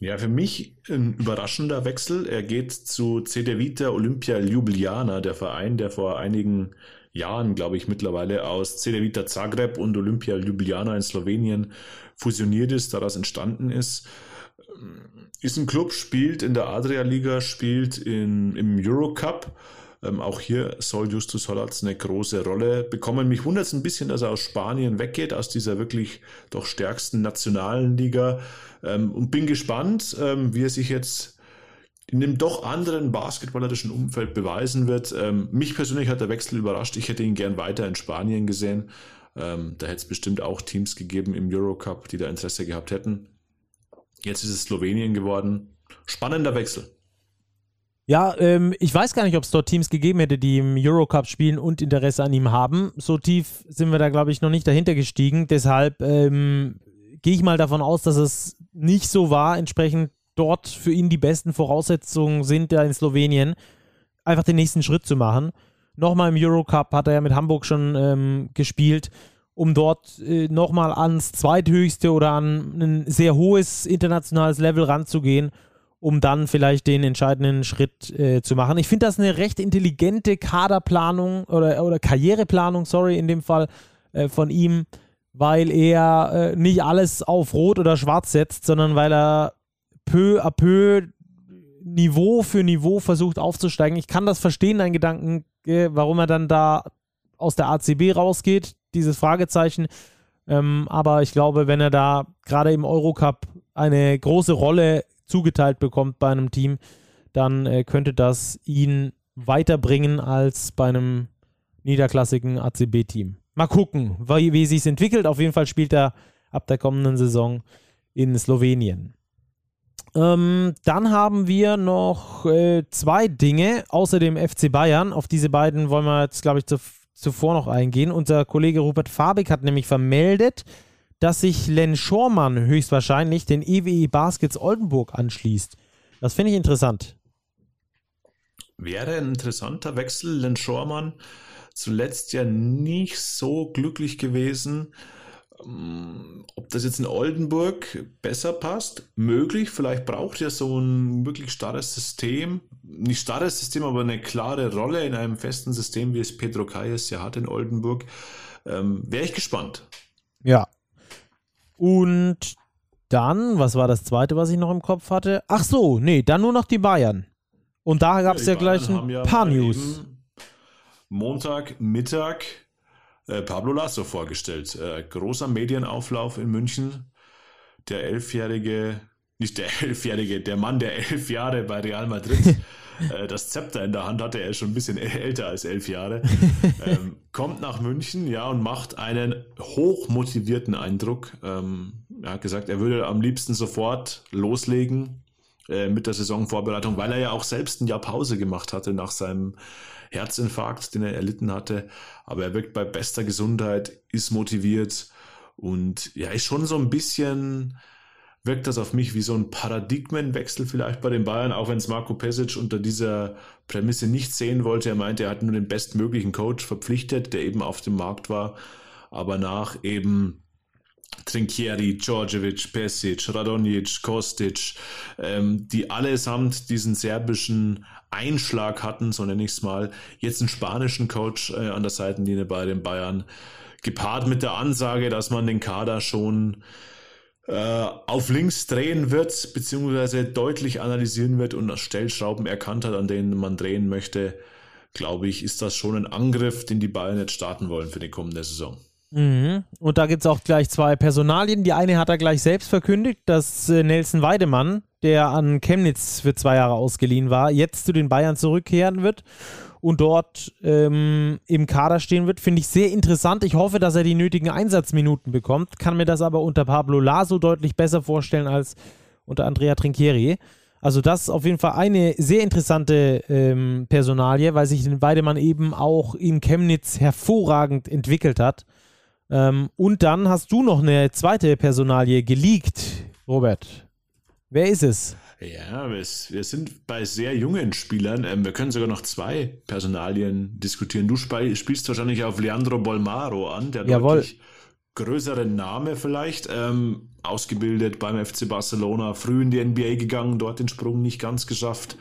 Ja, für mich ein überraschender Wechsel. Er geht zu CD Vita Olympia Ljubljana, der Verein, der vor einigen Jahren, glaube ich, mittlerweile aus CD Vita Zagreb und Olympia Ljubljana in Slowenien fusioniert ist, daraus entstanden ist. Ist ein Club, spielt in der Adria-Liga, spielt in, im Eurocup. Ähm, auch hier soll Justus Hollatz eine große Rolle bekommen. Mich wundert es ein bisschen, dass er aus Spanien weggeht, aus dieser wirklich doch stärksten nationalen Liga. Ähm, und bin gespannt, ähm, wie er sich jetzt in dem doch anderen basketballerischen Umfeld beweisen wird. Ähm, mich persönlich hat der Wechsel überrascht. Ich hätte ihn gern weiter in Spanien gesehen. Ähm, da hätte es bestimmt auch Teams gegeben im Eurocup, die da Interesse gehabt hätten. Jetzt ist es Slowenien geworden. Spannender Wechsel. Ja, ähm, ich weiß gar nicht, ob es dort Teams gegeben hätte, die im Eurocup spielen und Interesse an ihm haben. So tief sind wir da, glaube ich, noch nicht dahinter gestiegen. Deshalb ähm, gehe ich mal davon aus, dass es nicht so war. Entsprechend dort für ihn die besten Voraussetzungen sind, da in Slowenien einfach den nächsten Schritt zu machen. Nochmal im Eurocup hat er ja mit Hamburg schon ähm, gespielt, um dort äh, nochmal ans zweithöchste oder an ein sehr hohes internationales Level ranzugehen, um dann vielleicht den entscheidenden Schritt äh, zu machen. Ich finde das eine recht intelligente Kaderplanung oder, oder Karriereplanung, sorry, in dem Fall äh, von ihm, weil er äh, nicht alles auf Rot oder Schwarz setzt, sondern weil er peu à peu Niveau für Niveau versucht aufzusteigen. Ich kann das verstehen, dein Gedanken, warum er dann da aus der ACB rausgeht, dieses Fragezeichen. Ähm, aber ich glaube, wenn er da gerade im Eurocup eine große Rolle zugeteilt bekommt bei einem Team, dann äh, könnte das ihn weiterbringen als bei einem niederklassigen ACB-Team. Mal gucken, wie, wie sich entwickelt. Auf jeden Fall spielt er ab der kommenden Saison in Slowenien. Ähm, dann haben wir noch äh, zwei Dinge außer dem FC Bayern. Auf diese beiden wollen wir jetzt, glaube ich, zu, zuvor noch eingehen. Unser Kollege Rupert Fabik hat nämlich vermeldet, dass sich Len Schormann höchstwahrscheinlich den EWE e Baskets Oldenburg anschließt. Das finde ich interessant. Wäre ein interessanter Wechsel. Len Schormann zuletzt ja nicht so glücklich gewesen ähm, ob das jetzt in Oldenburg besser passt, möglich. Vielleicht braucht ihr so ein wirklich starres System, nicht starres System, aber eine klare Rolle in einem festen System, wie es Pedro Kayes ja hat in Oldenburg. Ähm, Wäre ich gespannt. Ja. Und dann, was war das zweite, was ich noch im Kopf hatte? Ach so, nee, dann nur noch die Bayern. Und da gab es ja, ja gleich ein ja paar News. Montag, Mittag äh, Pablo Lasso vorgestellt. Äh, großer Medienauflauf in München. Der elfjährige, nicht der elfjährige, der Mann, der elf Jahre bei Real Madrid äh, das Zepter in der Hand hatte, er ist schon ein bisschen älter als elf Jahre, ähm, kommt nach München, ja, und macht einen hochmotivierten Eindruck. Ähm, er hat gesagt, er würde am liebsten sofort loslegen äh, mit der Saisonvorbereitung, weil er ja auch selbst ein Jahr Pause gemacht hatte nach seinem Herzinfarkt, den er erlitten hatte. Aber er wirkt bei bester Gesundheit, ist motiviert und ja, ist schon so ein bisschen, wirkt das auf mich wie so ein Paradigmenwechsel vielleicht bei den Bayern, auch wenn es Marco Pesic unter dieser Prämisse nicht sehen wollte. Er meinte, er hat nur den bestmöglichen Coach verpflichtet, der eben auf dem Markt war. Aber nach eben Trinkieri, Djordjevic, Pesic, Radonjic, Kostic, ähm, die allesamt diesen serbischen Einschlag hatten, so nenne ich es mal. Jetzt einen spanischen Coach äh, an der Seitenlinie bei den Bayern, gepaart mit der Ansage, dass man den Kader schon auf links drehen wird, beziehungsweise deutlich analysieren wird und Stellschrauben erkannt hat, an denen man drehen möchte, glaube ich, ist das schon ein Angriff, den die Bayern jetzt starten wollen für die kommende Saison. Mhm. Und da gibt es auch gleich zwei Personalien. Die eine hat er gleich selbst verkündigt, dass äh, Nelson Weidemann, der an Chemnitz für zwei Jahre ausgeliehen war, jetzt zu den Bayern zurückkehren wird und dort ähm, im Kader stehen wird. Finde ich sehr interessant. Ich hoffe, dass er die nötigen Einsatzminuten bekommt. Kann mir das aber unter Pablo Laso deutlich besser vorstellen als unter Andrea Trinchieri. Also das ist auf jeden Fall eine sehr interessante ähm, Personalie, weil sich Weidemann eben auch in Chemnitz hervorragend entwickelt hat. Ähm, und dann hast du noch eine zweite Personalie geleakt, Robert. Wer ist es? Ja, wir, sind bei sehr jungen Spielern. Ähm, wir können sogar noch zwei Personalien diskutieren. Du spielst wahrscheinlich auf Leandro Bolmaro an, der Jawohl. deutlich größere Name vielleicht. Ähm, ausgebildet beim FC Barcelona, früh in die NBA gegangen, dort den Sprung nicht ganz geschafft.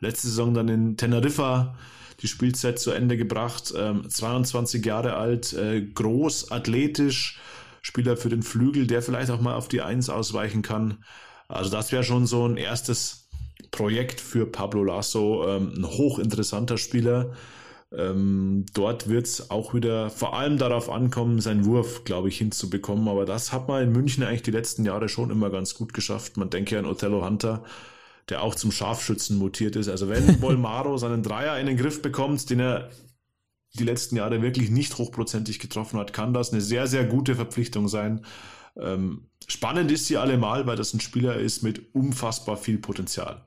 Letzte Saison dann in Teneriffa die Spielzeit zu Ende gebracht. Ähm, 22 Jahre alt, äh, groß, athletisch, Spieler für den Flügel, der vielleicht auch mal auf die Eins ausweichen kann. Also das wäre schon so ein erstes Projekt für Pablo Lasso, ähm, ein hochinteressanter Spieler. Ähm, dort wird es auch wieder vor allem darauf ankommen, seinen Wurf, glaube ich, hinzubekommen. Aber das hat man in München eigentlich die letzten Jahre schon immer ganz gut geschafft. Man denke ja an Othello Hunter, der auch zum Scharfschützen mutiert ist. Also wenn Bolmaro seinen Dreier in den Griff bekommt, den er die letzten Jahre wirklich nicht hochprozentig getroffen hat, kann das eine sehr, sehr gute Verpflichtung sein. Ähm, spannend ist sie allemal, weil das ein Spieler ist mit unfassbar viel Potenzial.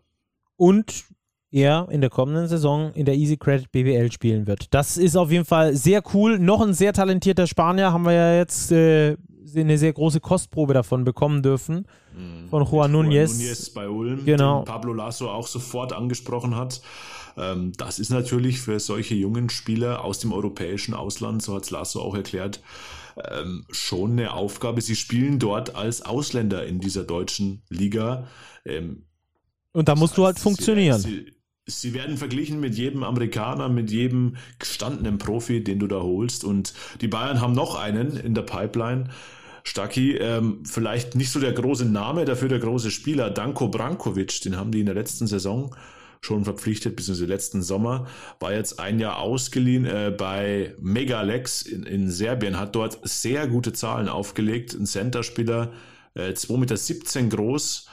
Und er in der kommenden Saison in der Easy Credit BWL spielen wird. Das ist auf jeden Fall sehr cool. Noch ein sehr talentierter Spanier haben wir ja jetzt äh, eine sehr große Kostprobe davon bekommen dürfen. Mhm. Von Juan Núñez. Núñez bei Ulm, genau. den Pablo Lasso auch sofort angesprochen hat. Ähm, das ist natürlich für solche jungen Spieler aus dem europäischen Ausland, so hat es Lasso auch erklärt, ähm, schon eine Aufgabe. Sie spielen dort als Ausländer in dieser deutschen Liga. Ähm, und da musst das heißt, du halt funktionieren. Sie, sie, werden verglichen mit jedem Amerikaner, mit jedem gestandenen Profi, den du da holst. Und die Bayern haben noch einen in der Pipeline. Stacki, ähm, vielleicht nicht so der große Name, dafür der große Spieler, Danko Brankovic, den haben die in der letzten Saison schon verpflichtet, beziehungsweise letzten Sommer, war jetzt ein Jahr ausgeliehen äh, bei Megalex in, in Serbien, hat dort sehr gute Zahlen aufgelegt, ein Centerspieler, äh, 2,17 Meter groß,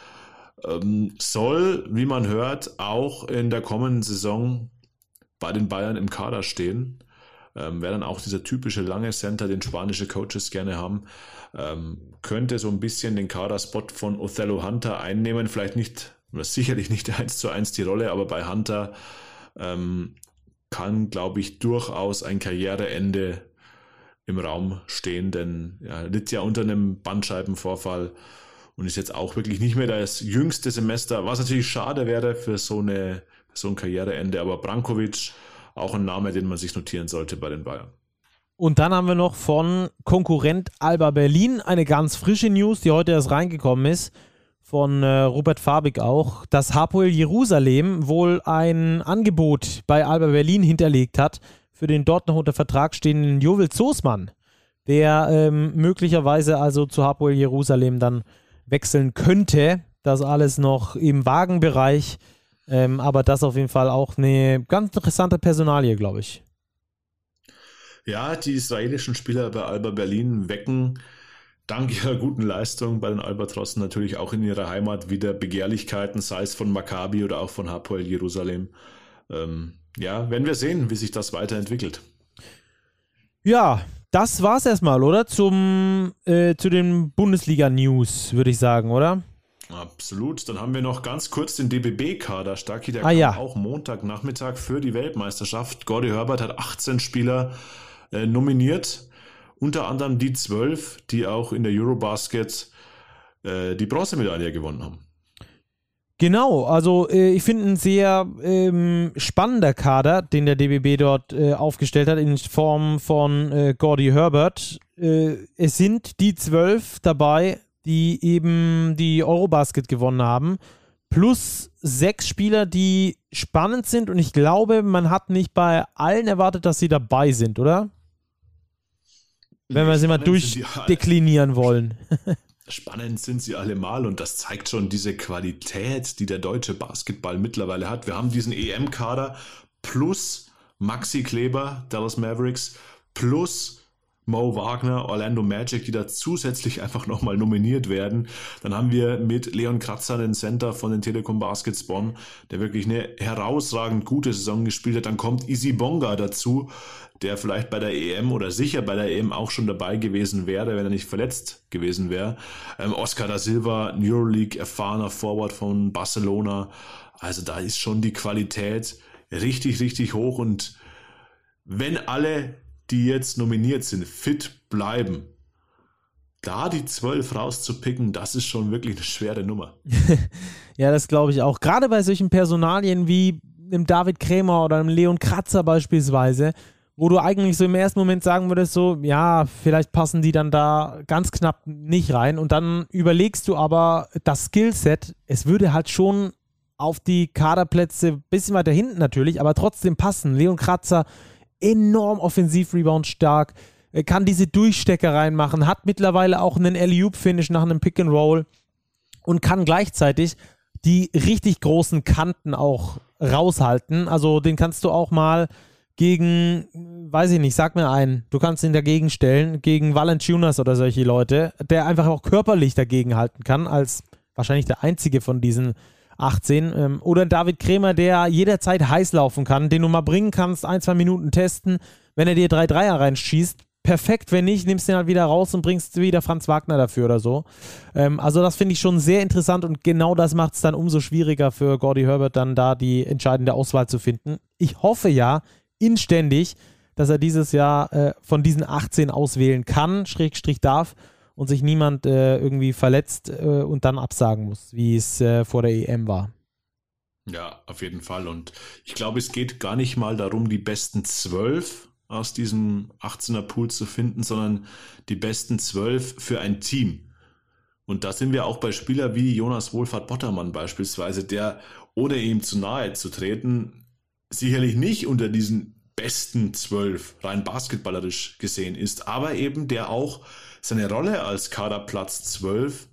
ähm, soll, wie man hört, auch in der kommenden Saison bei den Bayern im Kader stehen. Ähm, Wäre dann auch dieser typische lange Center, den spanische Coaches gerne haben. Ähm, könnte so ein bisschen den Kaderspot von Othello Hunter einnehmen. Vielleicht nicht sicherlich nicht eins zu eins die Rolle, aber bei Hunter ähm, kann, glaube ich, durchaus ein Karriereende im Raum stehen, denn er litt ja unter einem Bandscheibenvorfall und ist jetzt auch wirklich nicht mehr das jüngste Semester, was natürlich schade wäre für so, eine, so ein Karriereende, aber Brankovic auch ein Name, den man sich notieren sollte bei den Bayern. Und dann haben wir noch von Konkurrent Alba Berlin eine ganz frische News, die heute erst reingekommen ist von äh, Robert Fabig auch, dass Hapoel Jerusalem wohl ein Angebot bei Alba Berlin hinterlegt hat für den dort noch unter Vertrag stehenden Jovel Zosmann, der ähm, möglicherweise also zu Hapoel Jerusalem dann wechseln könnte. Das alles noch im Wagenbereich, ähm, aber das auf jeden Fall auch eine ganz interessante Personalie, glaube ich. Ja, die israelischen Spieler bei Alba Berlin wecken dank ihrer guten Leistung bei den Albatrossen natürlich auch in ihrer Heimat wieder Begehrlichkeiten, sei es von Maccabi oder auch von Hapoel Jerusalem. Ähm, ja, werden wir sehen, wie sich das weiterentwickelt. Ja, das war's erstmal, oder? Zum, äh, zu den Bundesliga-News, würde ich sagen, oder? Absolut. Dann haben wir noch ganz kurz den DBB-Kader. Starki, der ah, kam ja. auch Montagnachmittag für die Weltmeisterschaft. Gordy Herbert hat 18 Spieler äh, nominiert unter anderem die zwölf, die auch in der Eurobasket äh, die Bronzemedaille gewonnen haben. Genau, also äh, ich finde ein sehr ähm, spannender Kader, den der DBB dort äh, aufgestellt hat, in Form von äh, Gordy Herbert. Äh, es sind die zwölf dabei, die eben die Eurobasket gewonnen haben, plus sechs Spieler, die spannend sind und ich glaube, man hat nicht bei allen erwartet, dass sie dabei sind, oder? Wenn wir sie mal durchdeklinieren wollen. Spannend sind sie allemal und das zeigt schon diese Qualität, die der deutsche Basketball mittlerweile hat. Wir haben diesen EM-Kader plus Maxi Kleber, Dallas Mavericks, plus Mo Wagner, Orlando Magic, die da zusätzlich einfach nochmal nominiert werden. Dann haben wir mit Leon Kratzer den Center von den Telekom Baskets Bonn, der wirklich eine herausragend gute Saison gespielt hat. Dann kommt Easy Bonga dazu, der vielleicht bei der EM oder sicher bei der EM auch schon dabei gewesen wäre, wenn er nicht verletzt gewesen wäre. Ähm, Oscar da Silva, Euroleague erfahrener Forward von Barcelona. Also da ist schon die Qualität richtig, richtig hoch und wenn alle die jetzt nominiert sind, fit bleiben, da die zwölf rauszupicken, das ist schon wirklich eine schwere Nummer. ja, das glaube ich auch. Gerade bei solchen Personalien wie dem David Krämer oder dem Leon Kratzer beispielsweise, wo du eigentlich so im ersten Moment sagen würdest, so, ja, vielleicht passen die dann da ganz knapp nicht rein. Und dann überlegst du aber das Skillset, es würde halt schon auf die Kaderplätze ein bisschen weiter hinten natürlich, aber trotzdem passen. Leon Kratzer enorm Offensiv-Rebound stark, kann diese Durchstecker reinmachen, hat mittlerweile auch einen Alley-Oop-Finish nach einem Pick-and-Roll und kann gleichzeitig die richtig großen Kanten auch raushalten. Also den kannst du auch mal gegen, weiß ich nicht, sag mir einen, du kannst ihn dagegen stellen, gegen Valanciunas oder solche Leute, der einfach auch körperlich dagegen halten kann, als wahrscheinlich der einzige von diesen 18. Ähm, oder David Krämer, der jederzeit heiß laufen kann, den du mal bringen kannst, ein, zwei Minuten testen. Wenn er dir drei Dreier reinschießt, perfekt. Wenn nicht, nimmst du ihn halt wieder raus und bringst wieder Franz Wagner dafür oder so. Ähm, also das finde ich schon sehr interessant und genau das macht es dann umso schwieriger für Gordy Herbert dann da die entscheidende Auswahl zu finden. Ich hoffe ja, inständig, dass er dieses Jahr äh, von diesen 18 auswählen kann, Schrägstrich darf und sich niemand äh, irgendwie verletzt äh, und dann absagen muss, wie es äh, vor der EM war. Ja, auf jeden Fall. Und ich glaube, es geht gar nicht mal darum, die besten zwölf aus diesem 18er Pool zu finden, sondern die besten zwölf für ein Team. Und da sind wir auch bei Spielern wie Jonas Wohlfahrt Bottermann beispielsweise, der, ohne ihm zu nahe zu treten, sicherlich nicht unter diesen besten zwölf rein basketballerisch gesehen ist, aber eben der auch seine Rolle als Kaderplatz zwölf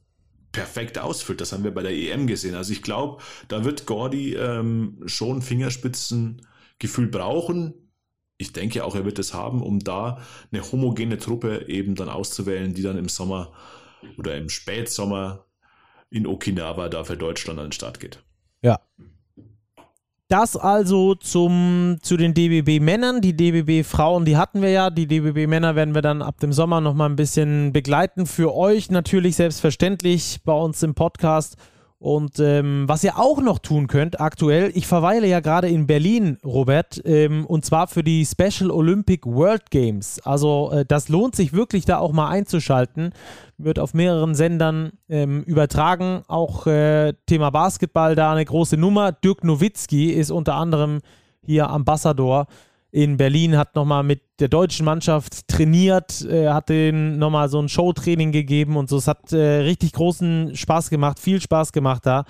perfekt ausfüllt. Das haben wir bei der EM gesehen. Also ich glaube, da wird Gordy ähm, schon Fingerspitzengefühl brauchen. Ich denke auch, er wird es haben, um da eine homogene Truppe eben dann auszuwählen, die dann im Sommer oder im Spätsommer in Okinawa da für Deutschland an den Start geht. Ja, das also zum, zu den DBB-Männern. Die DBB-Frauen, die hatten wir ja. Die DBB-Männer werden wir dann ab dem Sommer nochmal ein bisschen begleiten. Für euch natürlich selbstverständlich bei uns im Podcast. Und ähm, was ihr auch noch tun könnt aktuell, ich verweile ja gerade in Berlin, Robert, ähm, und zwar für die Special Olympic World Games. Also äh, das lohnt sich wirklich da auch mal einzuschalten. Wird auf mehreren Sendern ähm, übertragen. Auch äh, Thema Basketball da eine große Nummer. Dirk Nowitzki ist unter anderem hier Ambassador in Berlin, hat nochmal mit der deutschen Mannschaft trainiert, äh, hat denen nochmal so ein Showtraining gegeben und so. Es hat äh, richtig großen Spaß gemacht, viel Spaß gemacht da.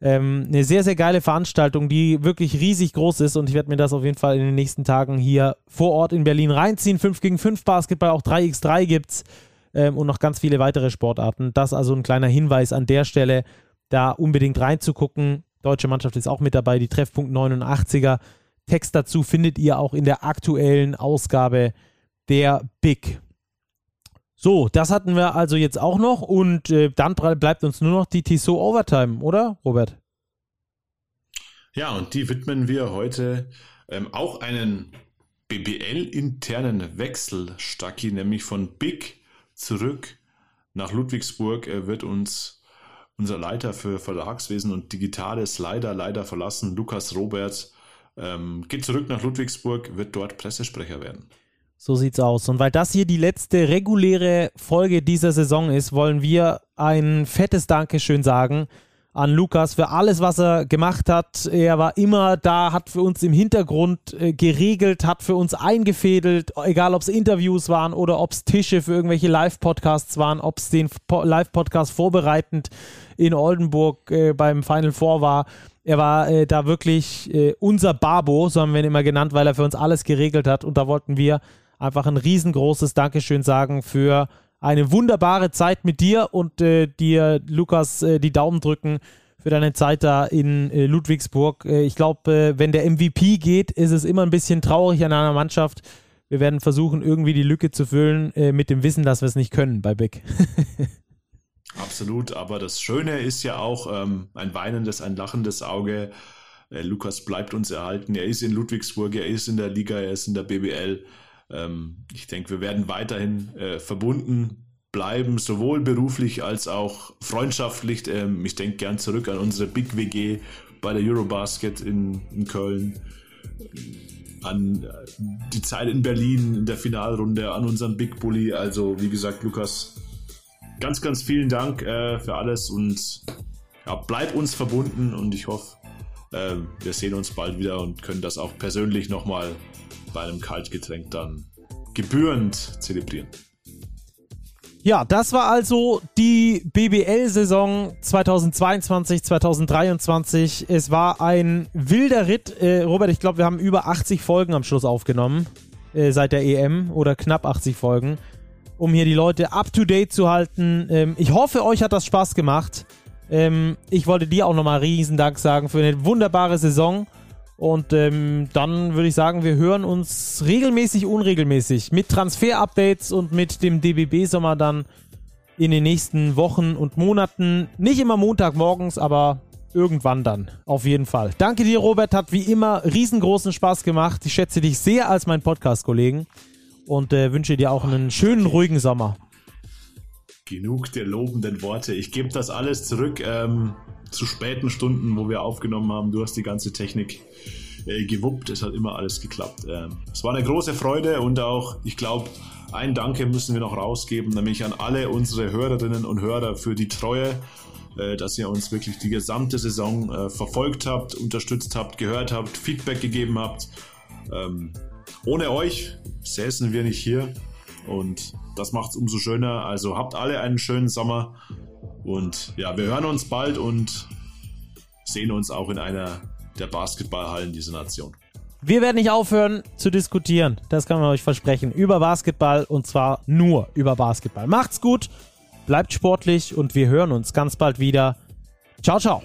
Ähm, eine sehr, sehr geile Veranstaltung, die wirklich riesig groß ist und ich werde mir das auf jeden Fall in den nächsten Tagen hier vor Ort in Berlin reinziehen. 5 gegen 5 Basketball, auch 3x3 gibt's ähm, und noch ganz viele weitere Sportarten. Das also ein kleiner Hinweis an der Stelle, da unbedingt reinzugucken. Deutsche Mannschaft ist auch mit dabei, die Treffpunkt 89er. Text dazu findet ihr auch in der aktuellen Ausgabe der Big. So, das hatten wir also jetzt auch noch und äh, dann bleibt uns nur noch die Tissot Overtime, oder, Robert? Ja, und die widmen wir heute ähm, auch einen BBL-internen Wechsel, Stacki, nämlich von Big zurück nach Ludwigsburg. Er wird uns unser Leiter für Verlagswesen und Digitales leider, leider verlassen, Lukas Roberts ähm, geht zurück nach Ludwigsburg, wird dort Pressesprecher werden. So sieht's aus. Und weil das hier die letzte reguläre Folge dieser Saison ist, wollen wir ein fettes Dankeschön sagen an Lukas für alles, was er gemacht hat. Er war immer da, hat für uns im Hintergrund äh, geregelt, hat für uns eingefädelt, egal ob es Interviews waren oder ob es Tische für irgendwelche Live-Podcasts waren, ob es den Live-Podcast vorbereitend in Oldenburg äh, beim Final Four war. Er war äh, da wirklich äh, unser Babo, so haben wir ihn immer genannt, weil er für uns alles geregelt hat. Und da wollten wir einfach ein riesengroßes Dankeschön sagen für eine wunderbare Zeit mit dir und äh, dir, Lukas, äh, die Daumen drücken für deine Zeit da in äh, Ludwigsburg. Äh, ich glaube, wenn der MVP geht, ist es immer ein bisschen traurig an einer Mannschaft. Wir werden versuchen, irgendwie die Lücke zu füllen mit dem Wissen, dass wir es nicht können bei Big. Absolut, aber das Schöne ist ja auch ähm, ein weinendes, ein lachendes Auge. Äh, Lukas bleibt uns erhalten. Er ist in Ludwigsburg, er ist in der Liga, er ist in der BBL. Ähm, ich denke, wir werden weiterhin äh, verbunden bleiben, sowohl beruflich als auch freundschaftlich. Ähm, ich denke gern zurück an unsere Big WG bei der Eurobasket in, in Köln an äh, die Zeit in Berlin in der Finalrunde, an unseren Big Bully. Also, wie gesagt, Lukas, ganz, ganz vielen Dank äh, für alles und ja, bleib uns verbunden und ich hoffe, äh, wir sehen uns bald wieder und können das auch persönlich nochmal bei einem Kaltgetränk dann gebührend zelebrieren. Ja, das war also die BBL-Saison 2022, 2023. Es war ein wilder Ritt. Äh, Robert, ich glaube, wir haben über 80 Folgen am Schluss aufgenommen äh, seit der EM oder knapp 80 Folgen um hier die Leute up to date zu halten. Ähm, ich hoffe, euch hat das Spaß gemacht. Ähm, ich wollte dir auch nochmal riesen Dank sagen für eine wunderbare Saison. Und ähm, dann würde ich sagen, wir hören uns regelmäßig, unregelmäßig mit Transfer-Updates und mit dem DBB-Sommer dann in den nächsten Wochen und Monaten. Nicht immer Montagmorgens, aber irgendwann dann. Auf jeden Fall. Danke dir, Robert. Hat wie immer riesengroßen Spaß gemacht. Ich schätze dich sehr als mein Podcast-Kollegen und äh, wünsche dir auch einen schönen, ruhigen Sommer. Genug der lobenden Worte. Ich gebe das alles zurück ähm, zu späten Stunden, wo wir aufgenommen haben. Du hast die ganze Technik äh, gewuppt. Es hat immer alles geklappt. Ähm, es war eine große Freude und auch, ich glaube, ein Danke müssen wir noch rausgeben, nämlich an alle unsere Hörerinnen und Hörer für die Treue, äh, dass ihr uns wirklich die gesamte Saison äh, verfolgt habt, unterstützt habt, gehört habt, Feedback gegeben habt. Ohne euch säßen wir nicht hier und das macht es umso schöner. Also habt alle einen schönen Sommer und ja, wir hören uns bald und sehen uns auch in einer der Basketballhallen dieser Nation. Wir werden nicht aufhören zu diskutieren, das kann man euch versprechen, über Basketball und zwar nur über Basketball. Macht's gut, bleibt sportlich und wir hören uns ganz bald wieder. Ciao, ciao.